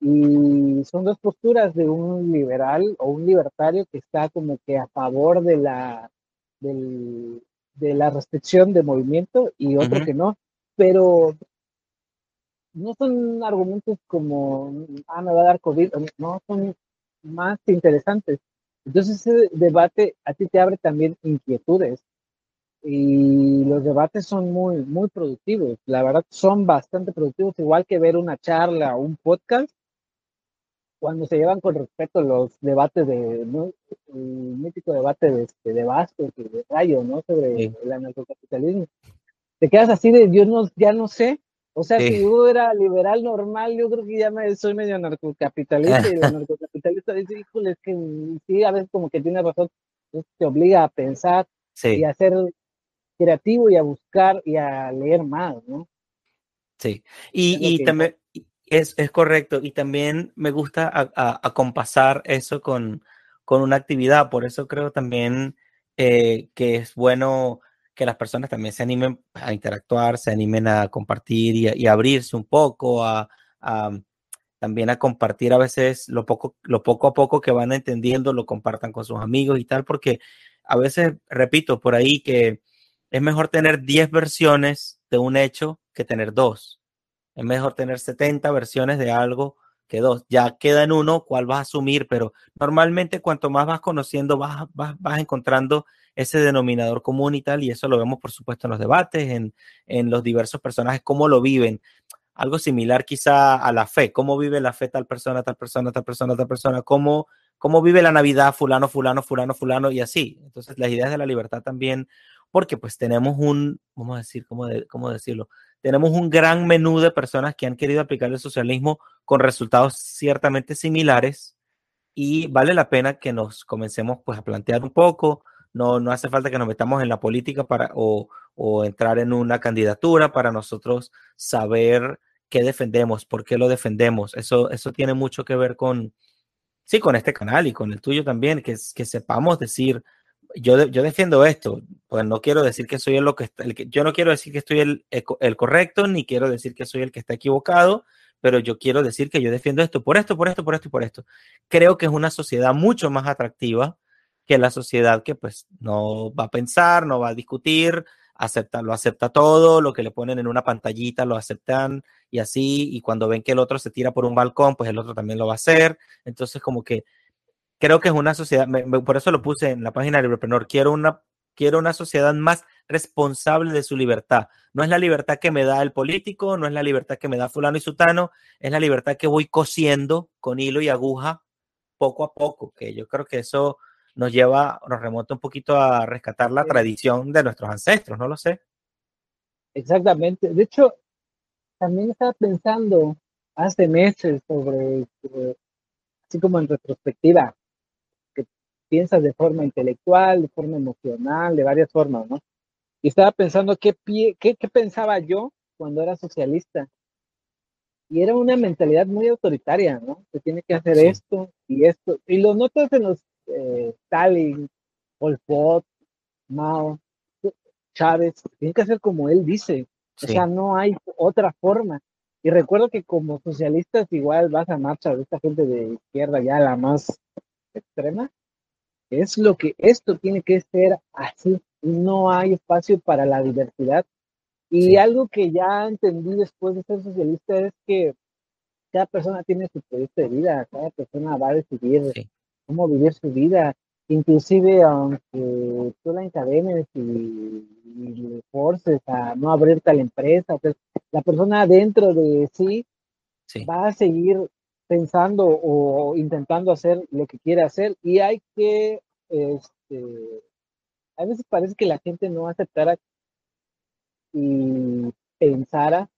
y son dos posturas de un liberal o un libertario que está como que a favor de la, del, de la restricción de movimiento y otro que no, pero no son argumentos como, ah, me va a dar COVID, no, son más interesantes. Entonces ese debate a ti te abre también inquietudes y los debates son muy, muy productivos. La verdad son bastante productivos, igual que ver una charla o un podcast. Cuando se llevan con respeto los debates de, el mítico debate de, este, de y de Rayo, ¿no? Sobre el anarcocapitalismo. Te quedas así de, yo no, ya no sé O sea, si yo era liberal normal, yo creo que ya me, soy medio narcocapitalista y el narcocapitalista dice, híjole, es que sí, a veces como que tiene razón, te obliga a pensar y a ser creativo y a buscar y a leer más, ¿no? Sí, y, y también es, es, correcto, y también me gusta acompasar eso con, con una actividad, por eso creo también eh, que es bueno que las personas también se animen a interactuar, se animen a compartir y, abrirse un poco, a, también a compartir a veces lo poco, lo poco a poco que van entendiendo, lo compartan con sus amigos y tal, porque a veces, repito, por ahí que es mejor tener 10 versiones de un hecho que tener dos. Es mejor tener 70 versiones de algo que dos. Ya queda en uno cuál vas a asumir, pero normalmente cuanto más vas conociendo, vas, vas, vas encontrando ese denominador común y tal, y eso lo vemos por supuesto en los debates, en, en los diversos personajes, cómo lo viven. Algo similar quizá a la fe, cómo vive la fe tal persona, tal persona, tal persona, tal persona, cómo, cómo vive la Navidad fulano, fulano, fulano, fulano y así. Entonces las ideas de la libertad también, porque pues tenemos un, vamos a decir, ¿cómo, cómo decirlo? Tenemos un gran menú de personas que han querido aplicar el socialismo con resultados ciertamente similares y vale la pena que nos comencemos pues a plantear un poco, no, no hace falta que nos metamos en la política para, o, o entrar en una candidatura para nosotros saber qué defendemos, por qué lo defendemos. Eso, eso tiene mucho que ver con, sí, con este canal y con el tuyo también, que, que sepamos decir, yo, yo defiendo esto, pues no quiero decir que soy el, lo que, el yo no quiero decir que estoy el, el correcto, ni quiero decir que soy el que está equivocado, pero yo quiero decir que yo defiendo esto por esto, por esto, por esto y por esto. Creo que es una sociedad mucho más atractiva que la sociedad que pues no va a pensar, no va a discutir, acepta, lo acepta todo, lo que le ponen en una pantallita lo aceptan y así, y cuando ven que el otro se tira por un balcón, pues el otro también lo va a hacer. Entonces como que creo que es una sociedad, por eso lo puse en la página de Librepreneur, quiero una, quiero una sociedad más responsable de su libertad. No es la libertad que me da el político, no es la libertad que me da fulano y sutano, es la libertad que voy cosiendo con hilo y aguja poco a poco, que yo creo que eso nos lleva, nos remonta un poquito a rescatar la tradición de nuestros ancestros, no lo sé. Exactamente. De hecho, también estaba pensando hace meses sobre, así como en retrospectiva, que piensas de forma intelectual, de forma emocional, de varias formas, ¿no? Y estaba pensando qué, pie, qué, qué pensaba yo cuando era socialista. Y era una mentalidad muy autoritaria, ¿no? Se tiene que hacer esto y esto. Y lo notas en los eh, Stalin, Pol Pot, Mao, Chávez, tiene que hacer como él dice. O sea, no hay otra forma. Y recuerdo que como socialistas igual vas a marcha de esta gente de izquierda ya la más extrema. Es lo que esto tiene que ser así. No hay espacio para la diversidad. Y algo que ya entendí después de ser socialista es que cada persona tiene su proyecto de vida, cada persona va a decidir cómo vivir su vida, inclusive aunque tú la encadenes y, le forces a no abrir tal empresa, pues, la persona dentro de sí, va a seguir pensando o intentando hacer lo que quiere hacer. Y hay que, este, a veces parece que la gente no aceptara y pensara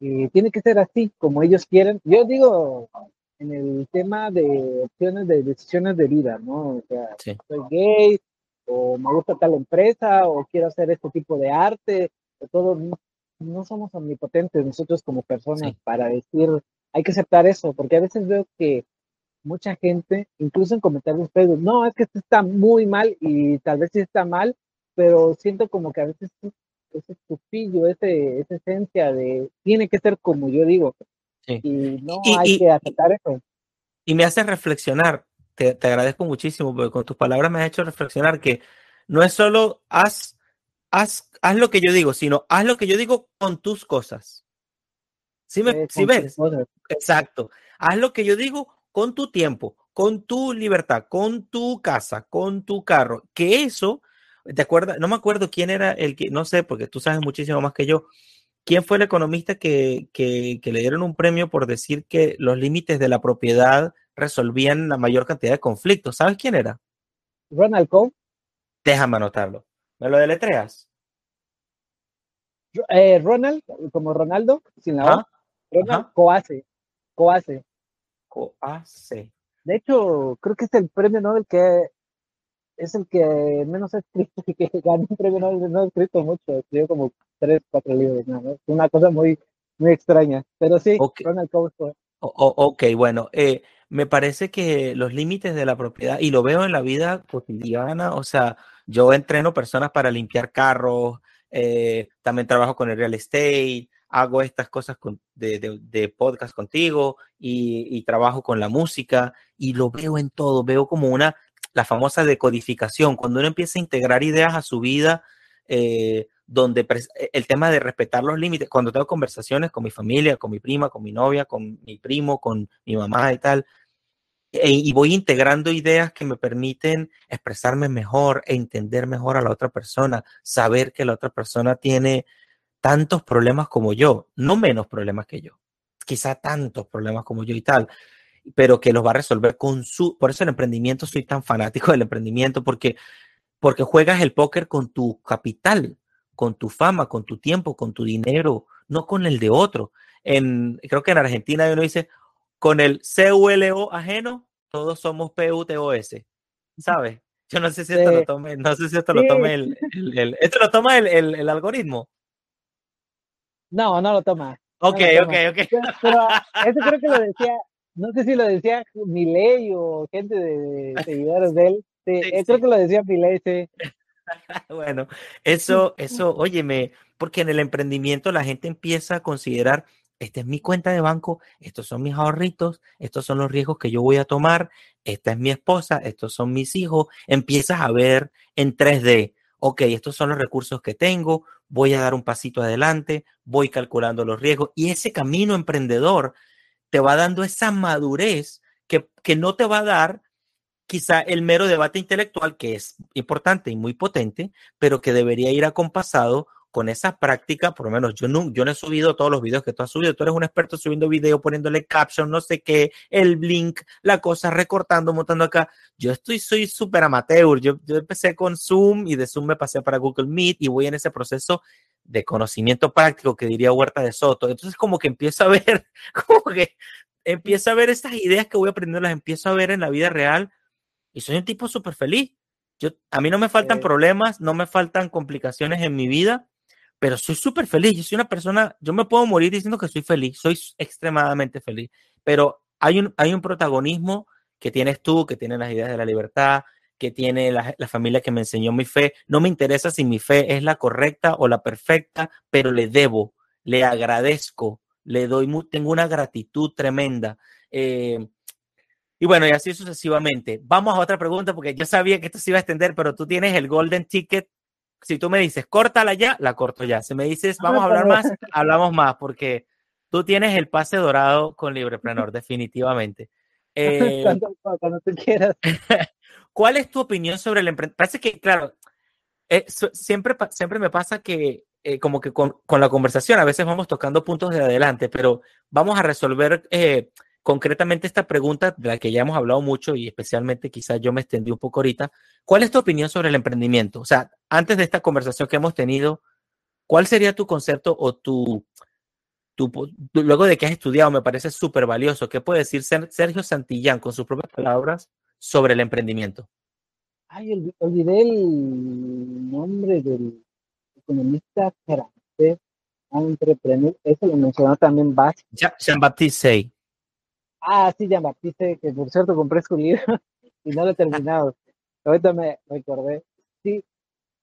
que tiene que ser así, como ellos quieren. Yo digo, en el tema de opciones de decisiones de vida, ¿no? O sea, soy gay, o me gusta tal empresa, o quiero hacer este tipo de arte, o todo, no, somos omnipotentes nosotros como personas para decir, hay que aceptar eso, porque a veces veo que mucha gente, incluso en comentarios Facebook, no, es que esto está muy mal y tal vez sí está mal, pero siento como que a veces ese estupillo, ese, esa esencia de tiene que ser como yo digo, y no hay que aceptar eso. Y me hace reflexionar, te, te, agradezco muchísimo, porque con tus palabras me has hecho reflexionar que no es solo haz, haz, haz lo que yo digo, sino haz lo que yo digo con tus cosas. ¿Sí, me, ¿sí ves? Exacto. Haz lo que yo digo con tu tiempo, con tu libertad, con tu casa, con tu carro. Que eso, ¿te acuerdas? No me acuerdo quién era el que, no sé, porque tú sabes muchísimo más que yo, ¿Quién fue el economista que, que, le dieron un premio por decir que los límites de la propiedad resolvían la mayor cantidad de conflictos? ¿Sabes quién era? Ronald Cohn. Déjame anotarlo. ¿Me lo deletreas? Eh, Ronald, como Ronaldo, sin la O. Ronald Coase. Coase. Coase. De hecho, creo que es el premio Nobel que es el que menos ha escrito y que ganó un premio Nobel, no ha escrito mucho, escribió como tres, cuatro libros, ¿no? Una cosa muy, muy extraña. Pero sí, Ronald Coase. ok, bueno, eh, me parece que los límites de la propiedad, y lo veo en la vida cotidiana, o sea, yo entreno personas para limpiar carros, eh, también trabajo con el real estate, hago estas cosas de, podcast contigo y, trabajo con la música y lo veo en todo, veo como una, la famosa decodificación, cuando uno empieza a integrar ideas a su vida, eh, donde el tema de respetar los límites, cuando tengo conversaciones con mi familia, con mi prima, con mi novia, con mi primo, con mi mamá y tal, e, y voy integrando ideas que me permiten expresarme mejor e entender mejor a la otra persona, saber que la otra persona tiene tantos problemas como yo, no menos problemas que yo, quizá tantos problemas como yo y tal, pero que los va a resolver con su, por eso el emprendimiento, soy tan fanático del emprendimiento, porque, porque juegas el póker con tu capital, con tu fama, con tu tiempo, con tu dinero, no con el de otro. En, creo que en Argentina uno dice, con el CULO ajeno, todos somos PUTOS, ¿sabes? Yo no sé si esto lo tome, no sé si esto lo tome el, el, esto lo toma el, el, algoritmo. No, no lo toma. Ok, ok, ok. Pero, eso creo que lo decía, no sé si lo decía Miley o gente de, seguidores de él. Sí, eh, creo que lo decía Miley, sí. bueno, eso, eso, óyeme, porque en el emprendimiento la gente empieza a considerar esta es mi cuenta de banco, estos son mis ahorritos, estos son los riesgos que yo voy a tomar, esta es mi esposa, estos son mis hijos, empiezas a ver en 3D, ok, estos son los recursos que tengo, voy a dar un pasito adelante, voy calculando los riesgos y ese camino emprendedor te va dando esa madurez que, que no te va a dar quizá el mero debate intelectual, que es importante y muy potente, pero que debería ir acompasado con esa práctica, por lo menos yo no, yo no he subido todos los videos que tú has subido, tú eres un experto subiendo video, poniéndole caption, no sé qué, el link, la cosa, recortando, montando acá. Yo estoy, soy súper amateur, yo, yo empecé con Zoom y de Zoom me pasé para Google Meet y voy en ese proceso de conocimiento práctico que diría Huerta de Soto. Entonces como que empiezo a ver, como que empiezo a ver estas ideas que voy aprendiendo, las empiezo a ver en la vida real y soy un tipo súper feliz. Yo, a mí no me faltan problemas, no me faltan complicaciones en mi vida pero soy súper feliz. Yo soy una persona, yo me puedo morir diciendo que soy feliz, soy extremadamente feliz, pero hay un, hay un protagonismo que tienes tú, que tiene las ideas de la libertad, que tiene la, la, familia que me enseñó mi fe. No me interesa si mi fe es la correcta o la perfecta, pero le debo, le agradezco, le doy, tengo una gratitud tremenda. Eh, y bueno, y así sucesivamente. Vamos a otra pregunta porque yo sabía que esto se iba a extender, pero tú tienes el golden ticket si tú me dices, córtala ya, la corto ya. Si me dices, vamos a hablar más, hablamos más, porque tú tienes el pase dorado con Libreprenor, definitivamente. Eh, cuando, tú quieras. ¿Cuál es tu opinión sobre el emprendimiento? Parece que, claro, eh, siempre, siempre me pasa que eh, como que con, con, la conversación a veces vamos tocando puntos de adelante, pero vamos a resolver concretamente esta pregunta de la que ya hemos hablado mucho y especialmente quizás yo me extendí un poco ahorita. ¿Cuál es tu opinión sobre el emprendimiento? O sea, antes de esta conversación que hemos tenido, ¿cuál sería tu concepto o tu, tu, luego de que has estudiado, me parece súper valioso, ¿qué puede decir Sergio Santillán con sus propias palabras sobre el emprendimiento? Ay, olvidé el nombre del economista francés, entrepreneur, eso lo mencionó también Bach. Jean-Baptiste Ah, sí, ya Baptiste, que por cierto compré su libro y no lo he terminado. Ahorita me recordé. Sí,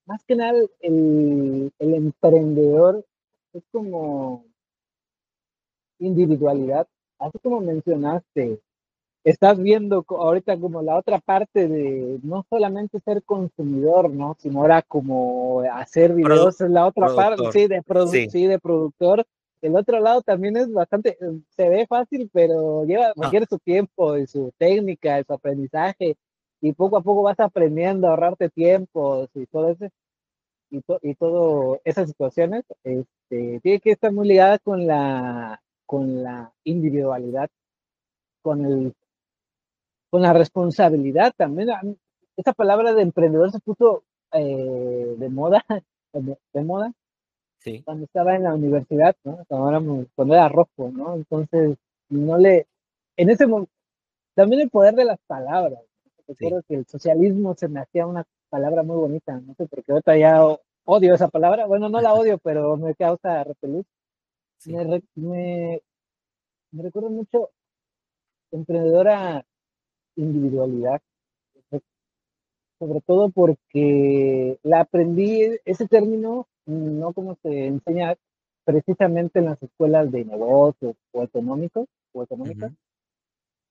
más que nada el, el emprendedor es como individualidad, así como mencionaste, estás viendo ahorita como la otra parte de no solamente ser consumidor, ¿no? Sino ahora como hacer videos, es la otra parte, sí de, sí, de productor el otro lado también es bastante, se ve fácil, pero lleva, requiere su tiempo y su técnica, su aprendizaje, y poco a poco vas aprendiendo a ahorrarte tiempo y todo eso, y, y todo esas situaciones, este, tiene que estar muy ligada con la, con la individualidad, con el, con la responsabilidad también. Esa palabra de emprendedor se puso eh, de moda, de moda, cuando estaba en la universidad, ¿no? Cuando, cuando era rojo, ¿no? Entonces, no le, en ese momento, también el poder de las palabras. Recuerdo que el socialismo se me hacía una palabra muy bonita, no sé, porque ahorita ya odio esa palabra, bueno, no la odio, pero me causa repelús. Me, me, me recuerdo mucho emprendedora individualidad, sobre todo porque la aprendí, ese término, no como se enseña precisamente en las escuelas de negocios o económicos o económicas,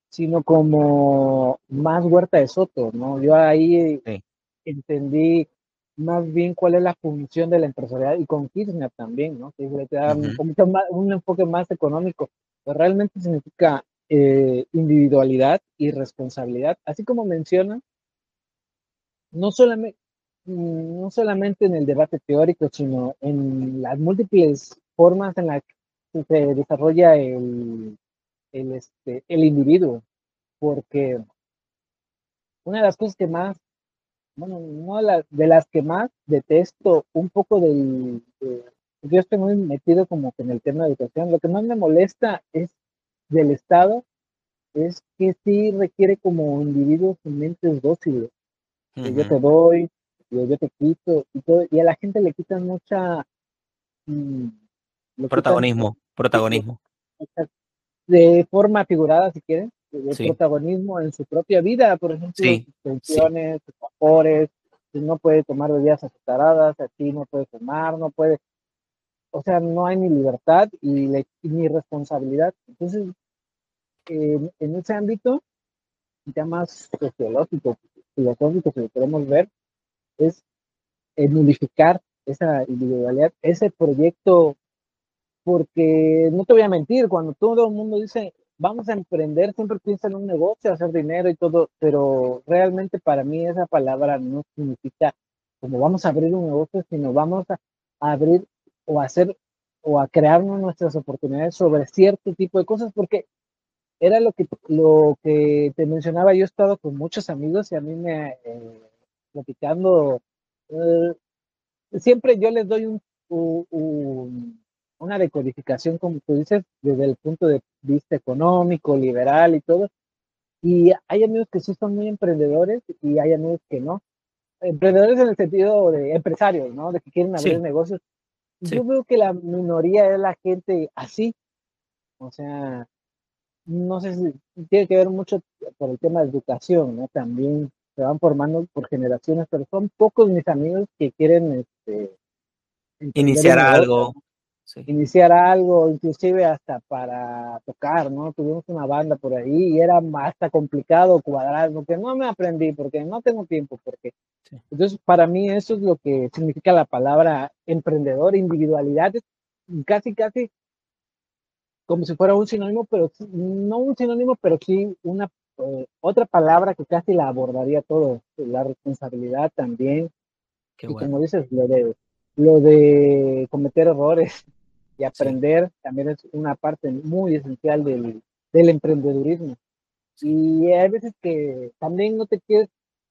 sino como más huerta de soto, ¿no? Yo ahí entendí más bien cuál es la función de la empresarial y con Kirchner también, ¿no? Que le da un, enfoque más económico, pero realmente significa eh, individualidad y responsabilidad, así como menciona, no solamente, no solamente en el debate teórico, sino en las múltiples formas en las que se desarrolla el, el, este, el individuo, porque una de las cosas que más, bueno, no de las que más detesto un poco del, yo estoy muy metido como que en el tema de educación, lo que más me molesta es del Estado, es que sí requiere como individuos mentes dóciles, que yo te doy, yo, yo, te quito, y, todo, y a la gente le quitan mucha... Mm, protagonismo, protagonismo de forma figurada, si quieren, de protagonismo en su propia vida, por ejemplo, sí. sus pensiones, sus vapores, no puede tomar bebidas azucaradas, aquí no puede fumar, no puede, o sea, no hay ni libertad y, ni responsabilidad. Entonces, en ese ámbito, ya más sociológico, filosófico, si lo queremos ver, es nulificar esa individualidad, ese proyecto porque no te voy a mentir, cuando todo el mundo dice, vamos a emprender, siempre piensa en un negocio, hacer dinero y todo, pero realmente para mí esa palabra no significa como vamos a abrir un negocio, sino vamos a, abrir o a hacer o a crearnos nuestras oportunidades sobre cierto tipo de cosas, porque era lo que, lo que te mencionaba, yo he estado con muchos amigos y a mí me, eh, platicando, eh, siempre yo les doy un, un una decodificación, como tú dices, desde el punto de vista económico, liberal y todo. Y hay amigos que sí son muy emprendedores y hay amigos que no. Emprendedores en el sentido de empresarios, ¿no? De que quieren abrir negocios. Yo veo que la minoría es la gente así. O sea, no sé si tiene que ver mucho por el tema de educación, ¿no? También se van formando por generaciones, pero son pocos mis amigos que quieren este, iniciar algo iniciar algo, inclusive hasta para tocar, ¿no? Tuvimos una banda por ahí y era hasta complicado cuadrar, porque no me aprendí, porque no tengo tiempo, porque... Entonces, para mí eso es lo que significa la palabra emprendedor, individualidad, casi, casi como si fuera un sinónimo, pero no un sinónimo, pero sí una eh, otra palabra que casi la abordaría todo, la responsabilidad también. y como dices, lo de, lo de cometer errores, y aprender también es una parte muy esencial del, del emprendedurismo. Y hay veces que también no te quieres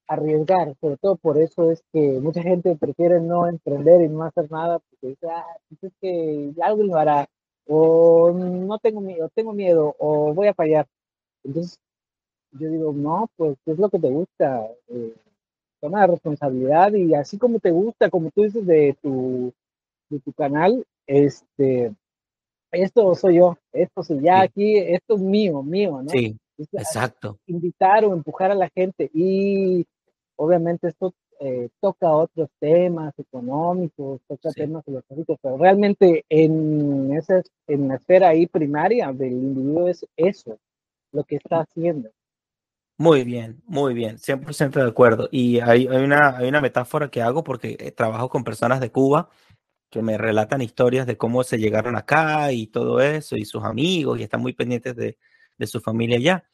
arriesgar, sobre todo por eso es que mucha gente prefiere no emprender y no hacer nada porque dice, ah, pues es que algo lo hará, o no tengo miedo, tengo miedo, o voy a fallar. Entonces, yo digo, no, pues, ¿qué es lo que te gusta? Eh, toma la responsabilidad y así como te gusta, como tú dices de tu, de tu canal, este, esto soy yo, esto soy ya aquí, esto es mío, mío, ¿no? Sí, exacto. Invitar o empujar a la gente y obviamente esto eh, toca otros temas económicos, toca temas filosóficos, pero realmente en, esa, en la esfera ahí primaria del individuo es eso, lo que está haciendo. Muy bien, muy bien, 100% de acuerdo. Y hay, una metáfora que hago porque eh, trabajo con personas de Cuba que me relatan historias de cómo se llegaron acá y todo eso, y sus amigos, y están muy pendientes de, de su familia allá.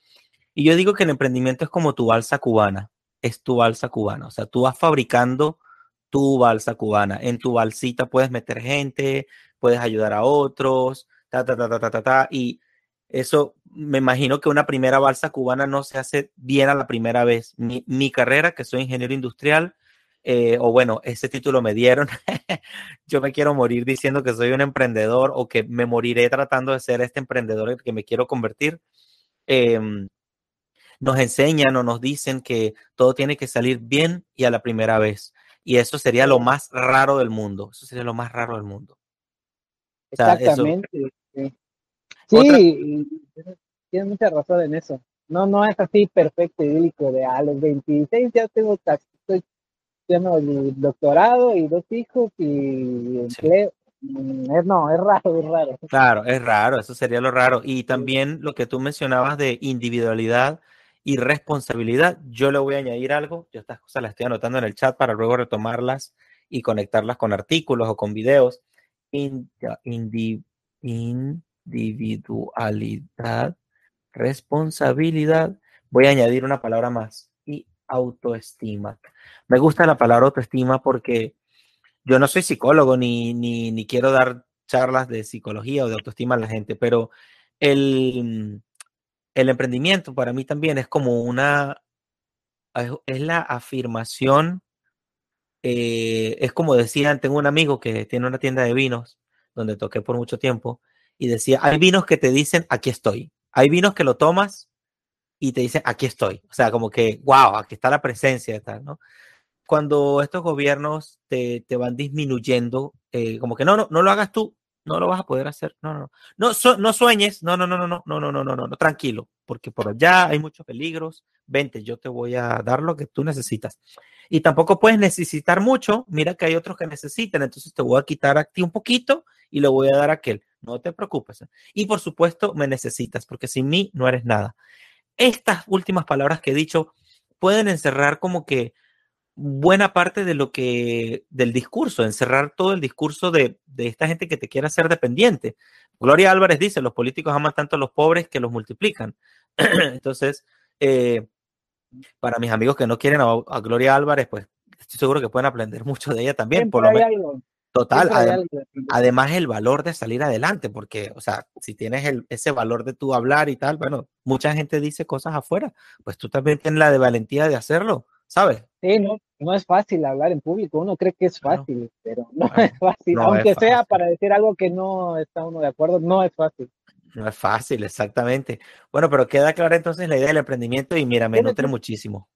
Y yo digo que el emprendimiento es como tu balsa cubana, es tu balsa cubana, o sea, tú vas fabricando tu balsa cubana. En tu balsita puedes meter gente, puedes ayudar a otros, ta, ta, ta, ta, ta, ta, ta, y eso me imagino que una primera balsa cubana no se hace bien a la primera vez. Mi, mi carrera, que soy ingeniero industrial, eh, o bueno, ese título me dieron. Yo me quiero morir diciendo que soy un emprendedor o que me moriré tratando de ser este emprendedor en el que me quiero convertir. Em, nos enseñan o nos dicen que todo tiene que salir bien y a la primera vez. Y eso sería lo más raro del mundo. Eso sería lo más raro del mundo. Exactamente. Sí, tienes mucha razón en eso. No, no es así perfecto idílico de a los 26 ya tengo estoy tengo el doctorado y dos hijos y empleo. Mm, no, es raro, es raro. Claro, es raro, eso sería lo raro. Y también lo que tú mencionabas de individualidad y responsabilidad, yo le voy a añadir algo, yo estas cosas las estoy anotando en el chat para luego retomarlas y conectarlas con artículos o con videos. Individualidad responsabilidad, voy a añadir una palabra más, y autoestima. Me gusta la palabra autoestima porque yo no soy psicólogo ni, ni, quiero dar charlas de psicología o de autoestima a la gente, pero el, el emprendimiento para mí también es como una, es la afirmación, eh, es como decían, tengo un amigo que tiene una tienda de vinos donde toqué por mucho tiempo y decía, hay vinos que te dicen, aquí estoy. Hay vinos que lo tomas y te dicen, aquí estoy. O sea, como que, wow, aquí está la presencia tal, ¿no? Cuando estos gobiernos te, te van disminuyendo, eh, como que no, no, no lo hagas tú, no lo vas a poder hacer. No, no, no. No, sueñes. No, no, no, no, no, no, no, no, no, no, tranquilo, porque por allá hay muchos peligros. Vente, yo te voy a dar lo que tú necesitas. Y tampoco puedes necesitar mucho. Mira que hay otros que necesitan, entonces te voy a quitar a ti un poquito y le voy a dar a aquel. No te preocupes. ¿eh? Y por supuesto, me necesitas, porque sin mí no eres nada. Estas últimas palabras que he dicho pueden encerrar como que buena parte de lo que, del discurso, encerrar todo el discurso de, esta gente que te quiere hacer dependiente. Gloria Álvarez dice, los políticos aman tanto a los pobres que los multiplican. Entonces, eh, para mis amigos que no quieren a, Gloria Álvarez, pues estoy seguro que pueden aprender mucho de ella también. Por lo menos, Total, además el valor de salir adelante, porque, o sea, si tienes el, ese valor de tu hablar y tal, bueno, mucha gente dice cosas afuera, pues tú también tienes la de valentía de hacerlo, ¿sabes? Sí, no, no es fácil hablar en público, uno cree que es fácil, pero no es fácil, aunque sea para decir algo que no está uno de acuerdo, no es fácil. No es fácil, exactamente. Bueno, pero queda clara entonces la idea del emprendimiento y mira, me nutre muchísimo.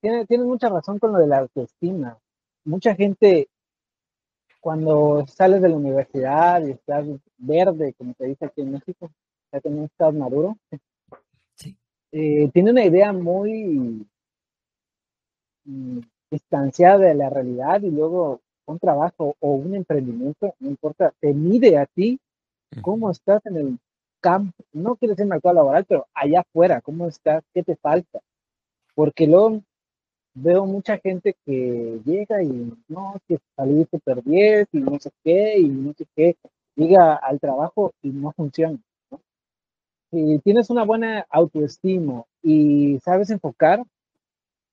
Tienes tiene mucha razón con lo de la autoestima. Mucha gente cuando sales de la universidad y estás verde, como se dice aquí en México, ya que no estás maduro, eh, tiene una idea muy mm, distanciada de la realidad y luego un trabajo o un emprendimiento, no importa, te mide a ti cómo estás en el campo, no quiero decir mercado laboral, pero allá afuera, cómo estás, qué te falta. Porque luego veo mucha gente que llega y no, que salí super 10 y no sé qué, y no sé qué, llega al trabajo y no funciona. Si tienes una buena autoestima y sabes enfocar,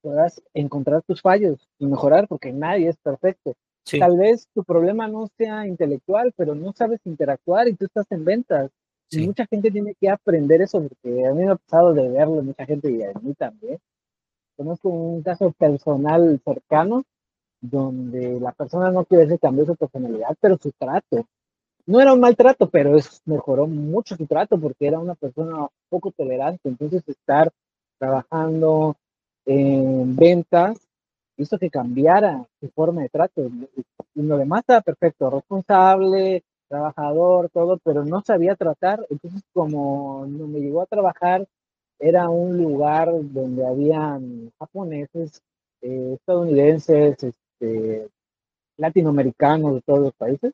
podrás encontrar tus fallos y mejorar porque nadie es perfecto. Tal vez tu problema no sea intelectual, pero no sabes interactuar y tú estás en ventas. Y mucha gente tiene que aprender eso, porque a mí me ha pasado de verlo, mucha gente y a mí también Conozco un caso personal cercano donde la persona no quiere decir cambió su personalidad, pero su trato. No era un maltrato, pero es, mejoró mucho su trato porque era una persona poco tolerante. Entonces, estar trabajando en ventas hizo que cambiara su forma de trato. Y lo demás estaba perfecto, responsable, trabajador, todo, pero no sabía tratar. Entonces, como no me llegó a trabajar era un lugar donde habían japoneses, eh, estadounidenses, este, latinoamericanos de todos los países,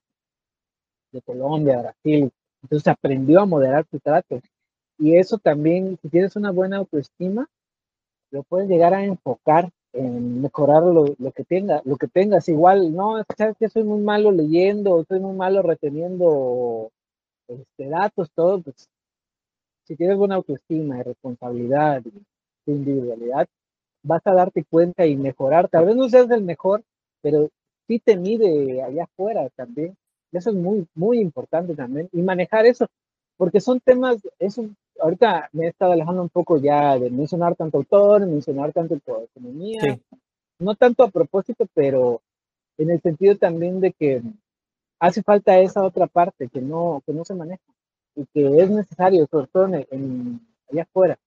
de Colombia, Brasil. Entonces aprendió a moderar su trato. Y eso también, si tienes una buena autoestima, lo puedes llegar a enfocar en mejorar lo, lo que tenga, lo que tengas. Igual, no, sabes que soy muy malo leyendo, soy muy malo reteniendo este, datos, todo, pues si tienes buena autoestima y responsabilidad y individualidad, vas a darte cuenta y mejorar. Tal vez no seas el mejor, pero sí te mide allá afuera también. Eso es muy, muy importante también. Y manejar eso, porque son temas, eso, ahorita me he estado alejando un poco ya de mencionar tanto autor, mencionar tanto economía, no tanto a propósito, pero en el sentido también de que hace falta esa otra parte que no, que no se maneja y que es necesario, sobre todo en, allá afuera.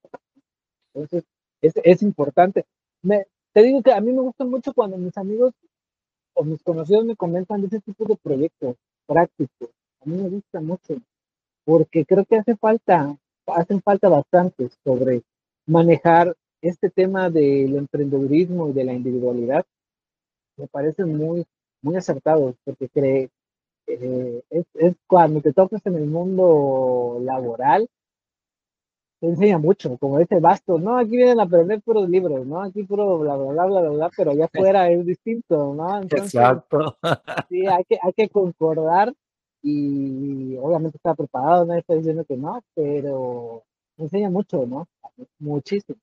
Entonces, es, es importante. Me, te digo que a mí me gusta mucho cuando mis amigos o mis conocidos me comentan de ese tipo de proyectos prácticos. A mí me gusta mucho porque creo que hace falta, hacen falta bastante sobre manejar este tema del emprendedurismo y de la individualidad. Me parece muy, muy acertado porque cree, eh, es, es, cuando te tocas en el mundo laboral, te enseña mucho, como dice Bastos, no, aquí vienen a aprender puros libros, ¿no? Aquí puro bla, bla, bla, bla, bla, pero allá afuera es distinto, ¿no? Exacto. Sí, hay que, hay que concordar y obviamente está preparado, no está diciendo que no, pero enseña mucho, ¿no? Muchísimo.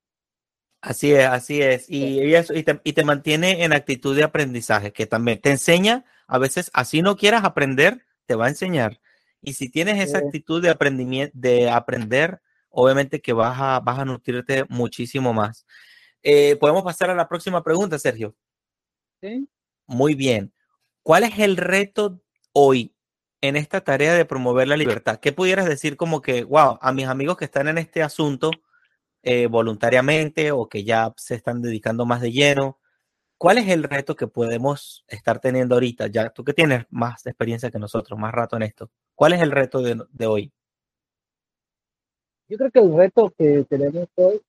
Así es, así es. Y, y, eso, y, te, y, te, mantiene en actitud de aprendizaje, que también te enseña, a veces, así no quieras aprender, te va a enseñar. Y si tienes esa actitud de aprendimiento, de aprender, obviamente que vas a, vas a nutrirte muchísimo más. Eh, Podemos pasar a la próxima pregunta, Sergio. Sí. Muy bien. ¿Cuál es el reto hoy en esta tarea de promover la libertad? ¿Qué pudieras decir como que, wow, a mis amigos que están en este asunto eh, voluntariamente o que ya se están dedicando más de lleno, ¿cuál es el reto que podemos estar teniendo ahorita? Ya tú que tienes más experiencia que nosotros, más rato en esto, ¿cuál es el reto de, de hoy? Yo creo que el reto que tenemos hoy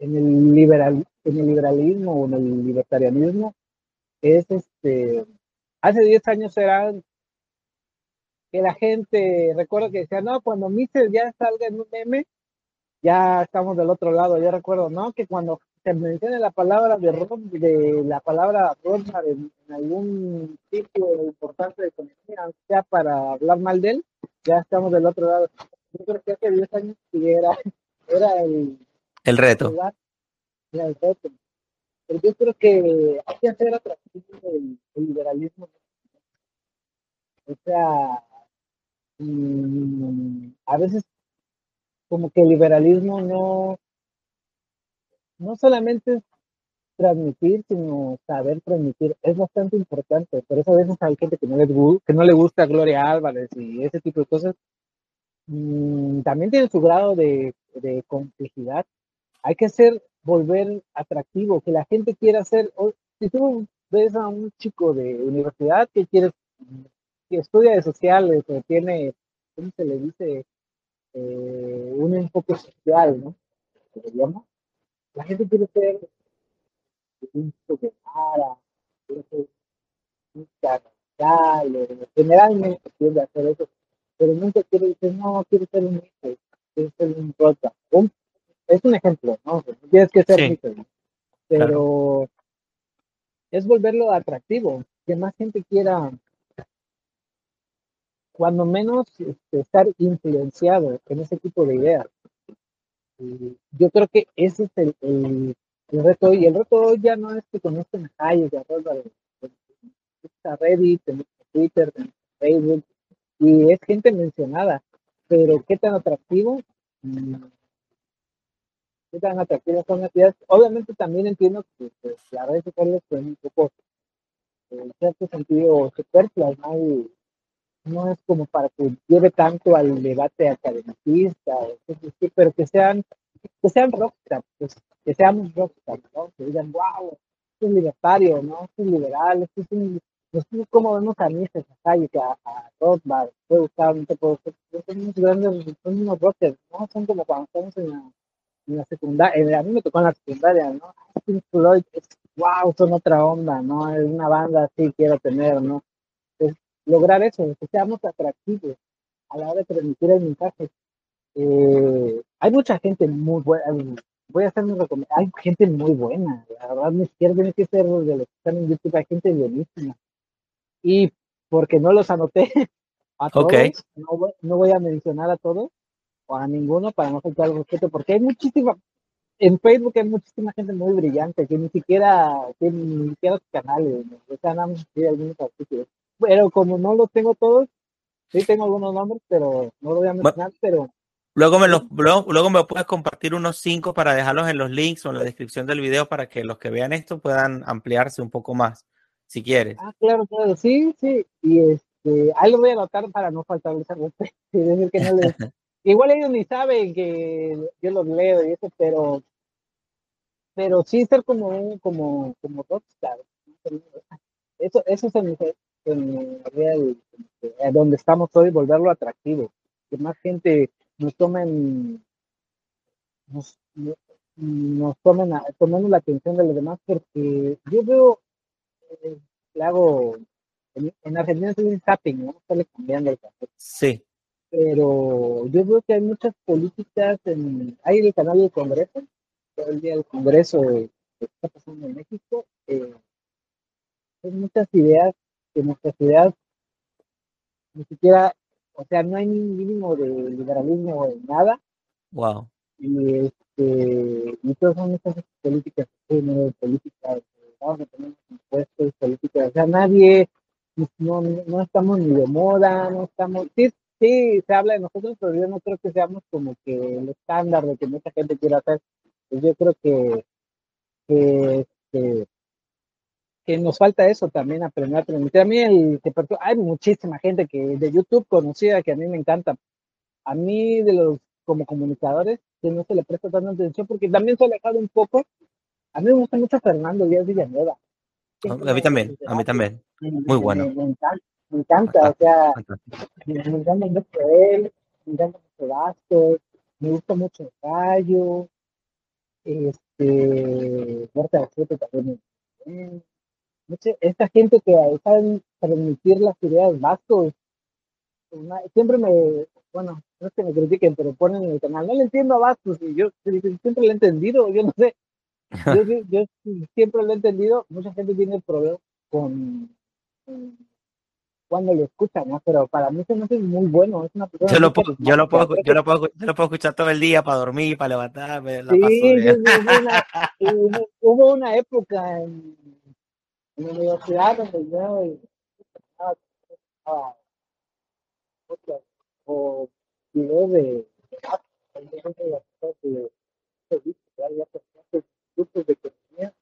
en el, liberal, en el liberalismo o en el libertarianismo es este, hace 10 años era que la gente, recuerdo que decía, no, cuando Mises ya salga en un meme, ya estamos del otro lado, yo recuerdo, ¿no? Que cuando se menciona la palabra de, de la palabra en, en, algún sitio importante de economía, sea para hablar mal de él, ya estamos del otro lado. Yo creo que hace 10 años era, era el, el reto. Era el reto. Pero yo creo que hay que hacer atractivo el, el liberalismo. O sea, mmm, a veces como que el liberalismo no, no solamente es transmitir, sino saber transmitir. Es bastante importante. Por eso a veces hay gente que no, les, que no le gusta Gloria Álvarez y ese tipo de cosas. Mm, también tiene su grado de, de, complejidad. Hay que hacer, volver atractivo, que la gente quiera hacer. Si tú ves a un chico de universidad que quiere, que estudia de sociales o tiene, ¿cómo se le dice? eh, un enfoque social, ¿no? La gente quiere ser un de nada, quiere ser un carnaval, generalmente quiere hacer eso, pero nunca quiere decir, no, quiere ser un hijo, quiere ser un rota. es un ejemplo, ¿no? Tienes que ser sí. pero claro. es volverlo atractivo, que más gente quiera cuando menos este, estar influenciado en ese tipo de ideas. Y yo creo que ese es el, el, el, reto hoy. El reto hoy ya no es que conozcan a Hayek, a Robert, está Reddit, en Twitter, en Facebook, y es gente mencionada, pero qué tan atractivo, mm, qué tan atractivas son las ideas. Obviamente también entiendo que pues, las redes sociales son un poco, en cierto sentido, superfluas, ¿no? No es como para que lleve tanto al debate academicista, pero que sean, que sean rockstar, pues, que seamos rockstar. Que digan, wow, esto es libertario, ¿no? Esto es liberal, esto es un... Nosotros como vemos a mí, a Calle, a, a Rothbard, puede gustar, no te puedo son unos grandes, son unos rockers, ¿no? Son como cuando estamos en la, en secundaria, a mí me tocó en la secundaria, ¿no? Pink wow, son otra onda, ¿no? Es una banda así, quiero tener, ¿no? Lograr eso, que seamos atractivos a la hora de transmitir el mensaje. Eh, hay mucha gente muy buena, voy a hacer mi recomendación, hay gente muy buena, la verdad ni siquiera tiene que ser de los que están en YouTube, hay gente buenísima. Y porque no los anoté a todos, okay. no, voy, no, voy, a mencionar a todos o a ninguno para no faltar el respeto, porque hay muchísima, en Facebook hay muchísima gente muy brillante que ni siquiera tiene ni siquiera canales, o sea, nada más algunos artículos pero como no los tengo todos, sí tengo algunos nombres, pero no lo voy a mencionar, pero Luego me, los, luego, me puedes compartir unos cinco para dejarlos en los links o en la descripción del video para que los que vean esto puedan ampliarse un poco más, si quieres. Ah, claro, claro, sí, sí. Y este, ahí lo voy a anotar para no faltarles a decir que no les... Igual ellos ni saben que yo los leo y eso, pero pero sí ser como un, como, como rockstar. Eso, eso es en, en, en, donde estamos hoy, volverlo atractivo. Que más gente nos tomen, nos, nos tomen, tomemos la atención de los demás, porque yo veo, eh, le hago, en, Argentina es un tapping, ¿no? Sale cambiando el café. Sí. Pero yo veo que hay muchas políticas, en, hay el canal del Congreso, todo el día del Congreso que está pasando en México, eh, hay muchas ideas que nuestras ideas ni siquiera o sea, no hay ni un mínimo de liberalismo en nada. Wow. Y, este, y todas son estas políticas, políticas, vamos a tener impuestos, políticas, o sea, nadie, no, no estamos ni de moda, no estamos, sí, sí, se habla de nosotros, pero yo no creo que seamos como que el estándar de que mucha gente quiera hacer. Pues yo creo que, que este, que nos falta eso también, aprender a transmitir. A mí el, hay muchísima gente que de YouTube conocida que a mí me encanta. A mí de los como comunicadores que no se le presta tanta atención porque también se ha alejado un poco. A mí me gusta mucho Fernando Díaz Villanueva. a mí también, a mí también. Muy bueno. Me, encanta, me encanta, o sea, me, encanta mucho él, me encanta mucho Vázquez, me gusta mucho Gallo, este, Muerte de también me esta gente que saben transmitir las ideas vascos, siempre me, bueno, no es que me critiquen, pero ponen en el canal, no le entiendo a vascos, y yo siempre lo he entendido, yo no sé, yo, siempre lo he entendido, mucha gente tiene problemas con, cuando lo escuchan, ¿no? Pero para mí se me hace muy bueno, es una persona yo lo, puedo, yo, lo puedo, yo, lo puedo, yo lo puedo escuchar todo el día para dormir, para levantarme. sí, hubo, hubo una época en en la universidad donde yo o videos de de grupos de economía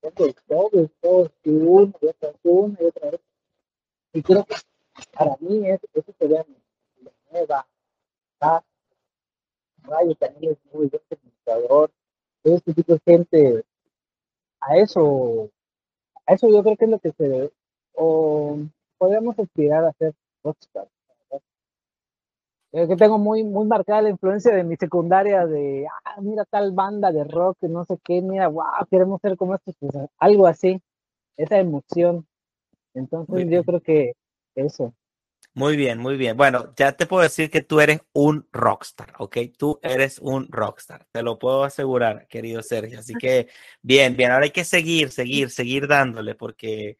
todos todos una y otra una y otra vez y creo que para mí es, eso sería la nueva Rayo también es muy buen comunicador todo este tipo de gente a eso eso yo creo que es lo que se debe, o podríamos aspirar a ser rockstar. Es que tengo muy, muy marcada la influencia de mi secundaria de, ah, mira tal banda de rock, no sé qué, mira, wow, queremos ser como estos, pues, algo así, esa emoción. Entonces yo creo que eso. Muy bien, muy bien. Bueno, ya te puedo decir que tú eres un rockstar, ¿ok? Tú eres un rockstar, te lo puedo asegurar, querido Sergio. Así que, bien, bien, ahora hay que seguir, seguir, seguir dándole, porque,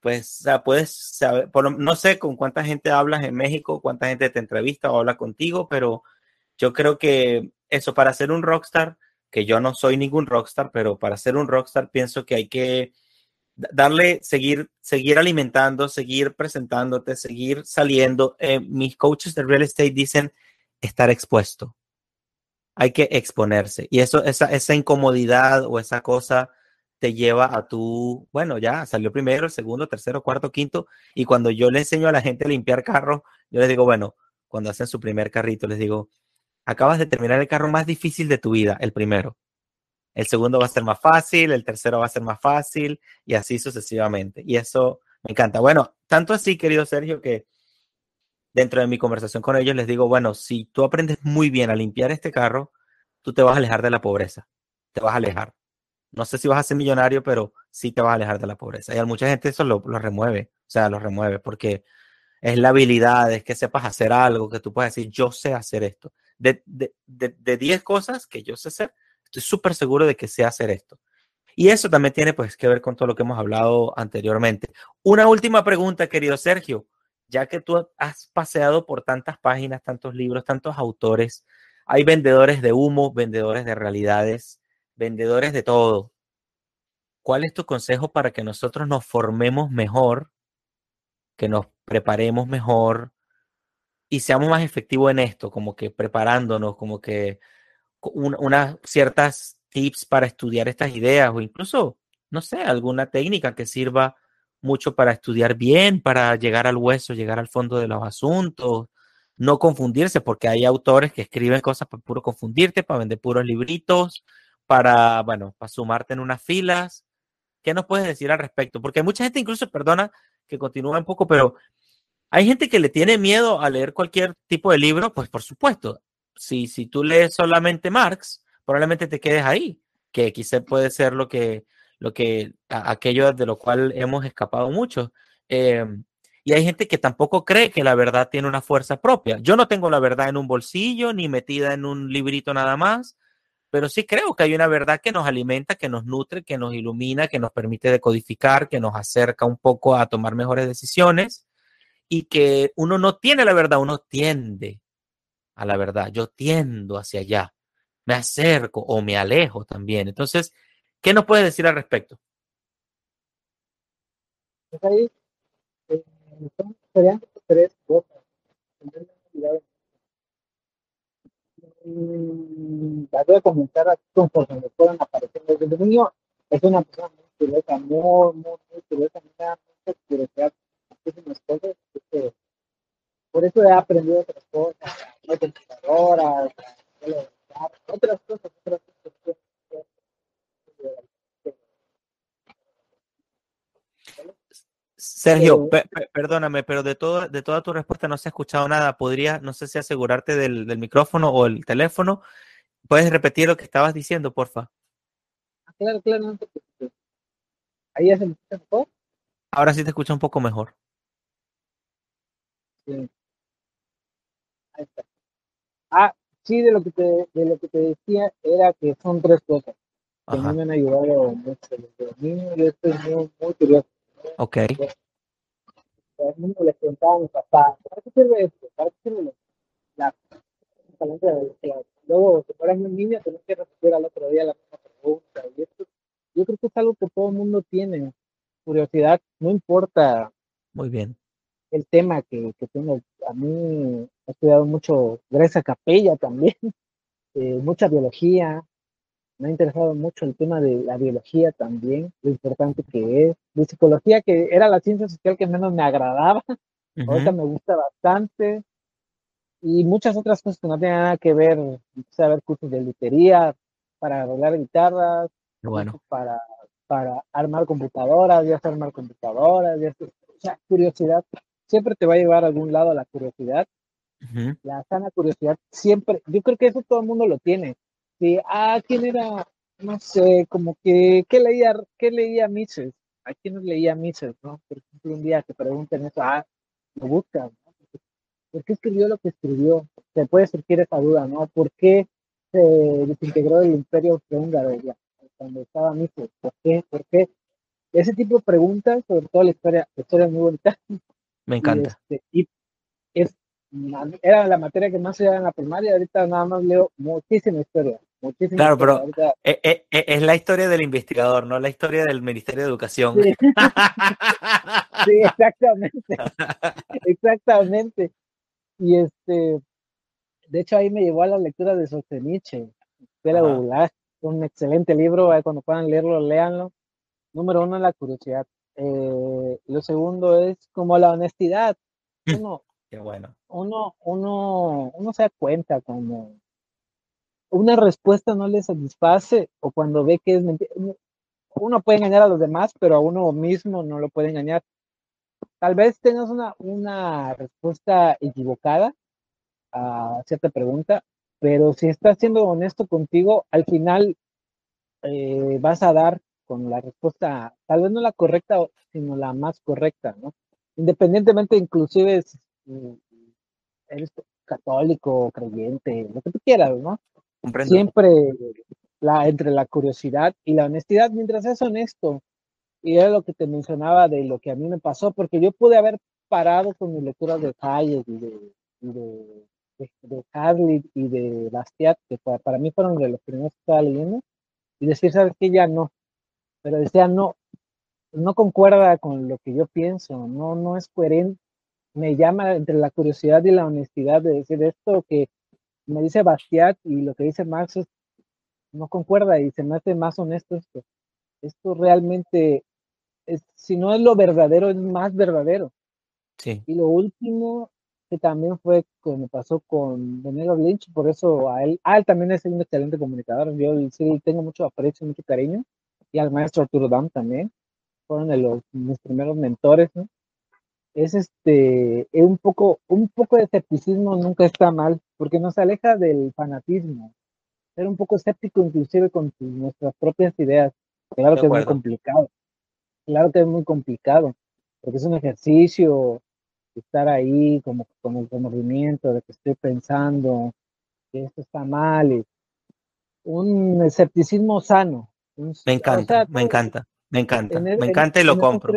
pues, o sea, puedes saber, no sé con cuánta gente hablas en México, cuánta gente te entrevista o habla contigo, pero yo creo que eso, para ser un rockstar, que yo no soy ningún rockstar, pero para ser un rockstar pienso que hay que darle, seguir, seguir alimentando, seguir presentándote, seguir saliendo. Eh, mis coaches de real estate dicen estar expuesto. Hay que exponerse. Y eso, esa, esa incomodidad o esa cosa te lleva a tu, bueno, ya salió primero, segundo, tercero, cuarto, quinto. Y cuando yo le enseño a la gente a limpiar carros, yo les digo, bueno, cuando hacen su primer carrito, les digo, acabas de terminar el carro más difícil de tu vida, el primero el segundo va a ser más fácil, el tercero va a ser más fácil y así sucesivamente. Y eso me encanta. Bueno, tanto así, querido Sergio, que dentro de mi conversación con ellos les digo, bueno, si tú aprendes muy bien a limpiar este carro, tú te vas a alejar de la pobreza, te vas a alejar. No sé si vas a ser millonario, pero sí te vas a alejar de la pobreza. Y a mucha gente eso lo, remueve, o sea, lo remueve porque es la habilidad, es que sepas hacer algo, que tú puedas decir, yo sé hacer esto. De 10 de, de, cosas que yo sé hacer, Estoy súper seguro de que sé hacer esto. Y eso también tiene pues que ver con todo lo que hemos hablado anteriormente. Una última pregunta, querido Sergio. Ya que tú has paseado por tantas páginas, tantos libros, tantos autores, hay vendedores de humo, vendedores de realidades, vendedores de todo. ¿Cuál es tu consejo para que nosotros nos formemos mejor, que nos preparemos mejor, y seamos más efectivos en esto, como que preparándonos, como que unas ciertas tips para estudiar estas ideas o incluso, no sé, alguna técnica que sirva mucho para estudiar bien, para llegar al hueso, llegar al fondo de los asuntos, no confundirse, porque hay autores que escriben cosas para puro confundirte, para vender puros libritos, para, bueno, para sumarte en unas filas. ¿Qué nos puedes decir al respecto? Porque hay mucha gente, incluso, perdona que continúe un poco, pero hay gente que le tiene miedo a leer cualquier tipo de libro, pues por supuesto, si, si tú lees solamente Marx, probablemente te quedes ahí, que quizá puede ser lo que, lo que, aquello de lo cual hemos escapado mucho. Em, y hay gente que tampoco cree que la verdad tiene una fuerza propia. Yo no tengo la verdad en un bolsillo ni metida en un librito nada más, pero sí creo que hay una verdad que nos alimenta, que nos nutre, que nos ilumina, que nos permite decodificar, que nos acerca un poco a tomar mejores decisiones y que uno no tiene la verdad, uno tiende a la verdad. Yo tiendo hacia allá, me acerco o me alejo también. Entonces, ¿qué nos puedes decir al respecto? Pues ahí eh, serían tres cosas. Mm, las voy a comentar conforme me puedan apareciendo. Desde niño es una persona muy curiosa, muy, muy, muy curiosa, me da mucha curiosidad muchísimas cosas. Este, por eso he aprendido otras cosas, computadoras, otras cosas, otras cosas. Sergio, perdóname, pero de, todo, de toda tu respuesta no se ha escuchado nada. ¿Podrías, no sé si asegurarte del, del micrófono o el teléfono? ¿Puedes repetir lo que estabas diciendo, porfa? Ah, claro, claro. ¿Ahí ya se me escucha mejor? Ahora sí te escucha un poco mejor. Sí. Ah, sí, de lo que te, de lo que te decía era que son tres cosas que a mí me han ayudado mucho. Desde niño yo estoy muy, muy curioso. Ok. A mí me le preguntaba a mi papá, ¿para qué sirve esto? ¿Para qué sirve la de velocidad? Luego, si fueras un niño, tenés que responder al otro día la misma pregunta. Y esto, yo creo que es algo que todo el mundo tiene. Curiosidad, no importa. Muy bien. El tema que, que tengo, a mí he estudiado mucho Gresa Capella también, eh, mucha biología, me ha interesado mucho el tema de la biología también, lo importante que es, de psicología, que era la ciencia social que menos me agradaba, ahorita me gusta bastante, y muchas otras cosas que no tienen nada que ver, saber cursos de lutería, para arreglar guitarras, bueno. para, para armar computadoras, ya sé armar computadoras, ya sé, o sea, curiosidad, siempre te va a llevar a algún lado la curiosidad, la sana curiosidad, siempre, yo creo que eso todo el mundo lo tiene, de, ah, ¿quién era? No sé, como que, ¿qué leía, qué leía Mises? ¿A quién leía Mises, no? Por ejemplo, un día te preguntan eso, ah, lo buscan, ¿no? ¿Por qué escribió lo que escribió? Se puede surgir esa duda, ¿no? ¿Por qué se desintegró el imperio austrohúngaro cuando estaba Mises? ¿Por qué? ¿Por qué? Ese tipo de preguntas, sobre todo la historia, la historia es muy bonita. Me encanta. Este, y es era la materia que más se daba en la primaria, ahorita nada más leo muchísima historia. Muchísima claro, pero e, e, e, es, la historia del investigador, no la historia del Ministerio de Educación. Sí, exactamente. exactamente. Y este, de hecho ahí me llevó a la lectura de Solzhenitsyn, un excelente libro, cuando puedan leerlo, léanlo. Número uno, la curiosidad. Eh, lo segundo es como la honestidad. Uno, Qué bueno. Uno, uno, uno se da cuenta cuando una respuesta no le satisface o cuando ve que es mentira. Uno puede engañar a los demás, pero a uno mismo no lo puede engañar. Tal vez tengas una, una respuesta equivocada a cierta pregunta, pero si estás siendo honesto contigo, al final eh, vas a dar con la respuesta, tal vez no la correcta, sino la más correcta, ¿no? Independientemente, inclusive, eres católico, creyente, lo que tú quieras, ¿no? Siempre la, entre la curiosidad y la honestidad, mientras es honesto. Y era lo que te mencionaba de lo que a mí me pasó, porque yo pude haber parado con mis lecturas de Hayek y de, de, de, y de Bastiat, que para, mí fueron de los primeros que estaba leyendo, y decir, ¿sabes qué? Ya no. Pero decía, no, no concuerda con lo que yo pienso, no, no es coherente me llama entre la curiosidad y la honestidad de decir esto que me dice Bastiat y lo que dice Marx no concuerda y se me hace más honesto esto. Esto realmente, es, si no es lo verdadero, es más verdadero. Sí. Y lo último que también fue que me pasó con Daniel Lynch, por eso a él, a él también es un excelente comunicador, yo sí tengo mucho aprecio, mucho cariño, y al maestro Arturo Dam también, fueron de los, mis primeros mentores, ¿no? Es este, un poco, un poco de escepticismo nunca está mal, porque nos aleja del fanatismo, ser un poco escéptico inclusive con nuestras propias ideas, claro que es muy complicado, claro que es muy complicado, porque es un ejercicio, estar ahí como con el remordimiento de que estoy pensando que esto está mal, un escepticismo sano. Me encanta, me encanta, me encanta, me encanta y lo compro.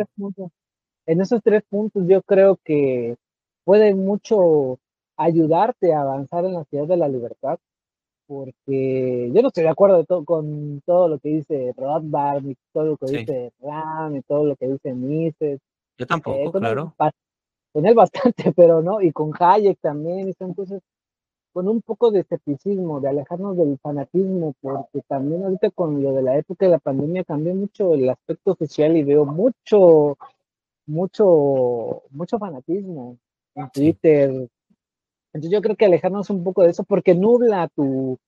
en esos tres puntos yo creo que puede mucho ayudarte a avanzar en la ciudad de la libertad, porque yo no estoy de acuerdo con todo lo que dice Rothbard, ni todo lo que dice Ram, y todo lo que dice Mises. Yo tampoco, eh, claro con él bastante, pero no, y con Hayek también, entonces con un poco de escepticismo, de alejarnos del fanatismo, porque también ahorita con lo de la época de la pandemia cambió mucho el aspecto social y veo mucho, mucho, mucho fanatismo en Twitter. Entonces yo creo que alejarnos un poco de eso porque nubla tu,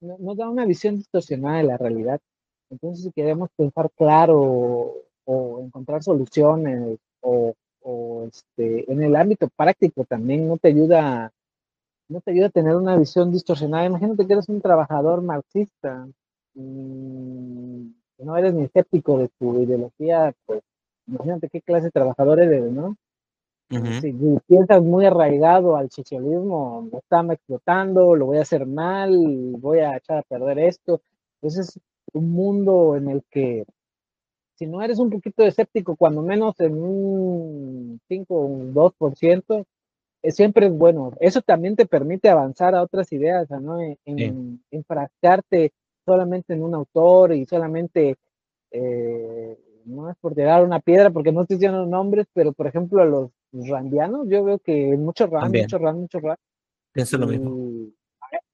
nos da una visión distorsionada de la realidad. Entonces si queremos pensar claro o encontrar soluciones o o este, en el ámbito práctico también no te ayuda, no te ayuda a tener una visión distorsionada. Imagínate que eres un trabajador marxista y no eres ni escéptico de tu ideología, pues imagínate qué clase de trabajador eres, ¿no? Si piensas muy arraigado al socialismo, me explotando, lo voy a hacer mal, voy a echar a perder esto. Entonces, es un mundo en el que si no eres un poquito escéptico, cuando menos en un 5 o un 2%, es, siempre es bueno. Eso también te permite avanzar a otras ideas, ¿no? En, enfrascarte solamente en un autor y solamente, eh, no es por tirar una piedra, porque no estoy diciendo nombres, pero por ejemplo a los randianos, yo veo que muchos rand, muchos rand, muchos rand. Pienso lo mismo.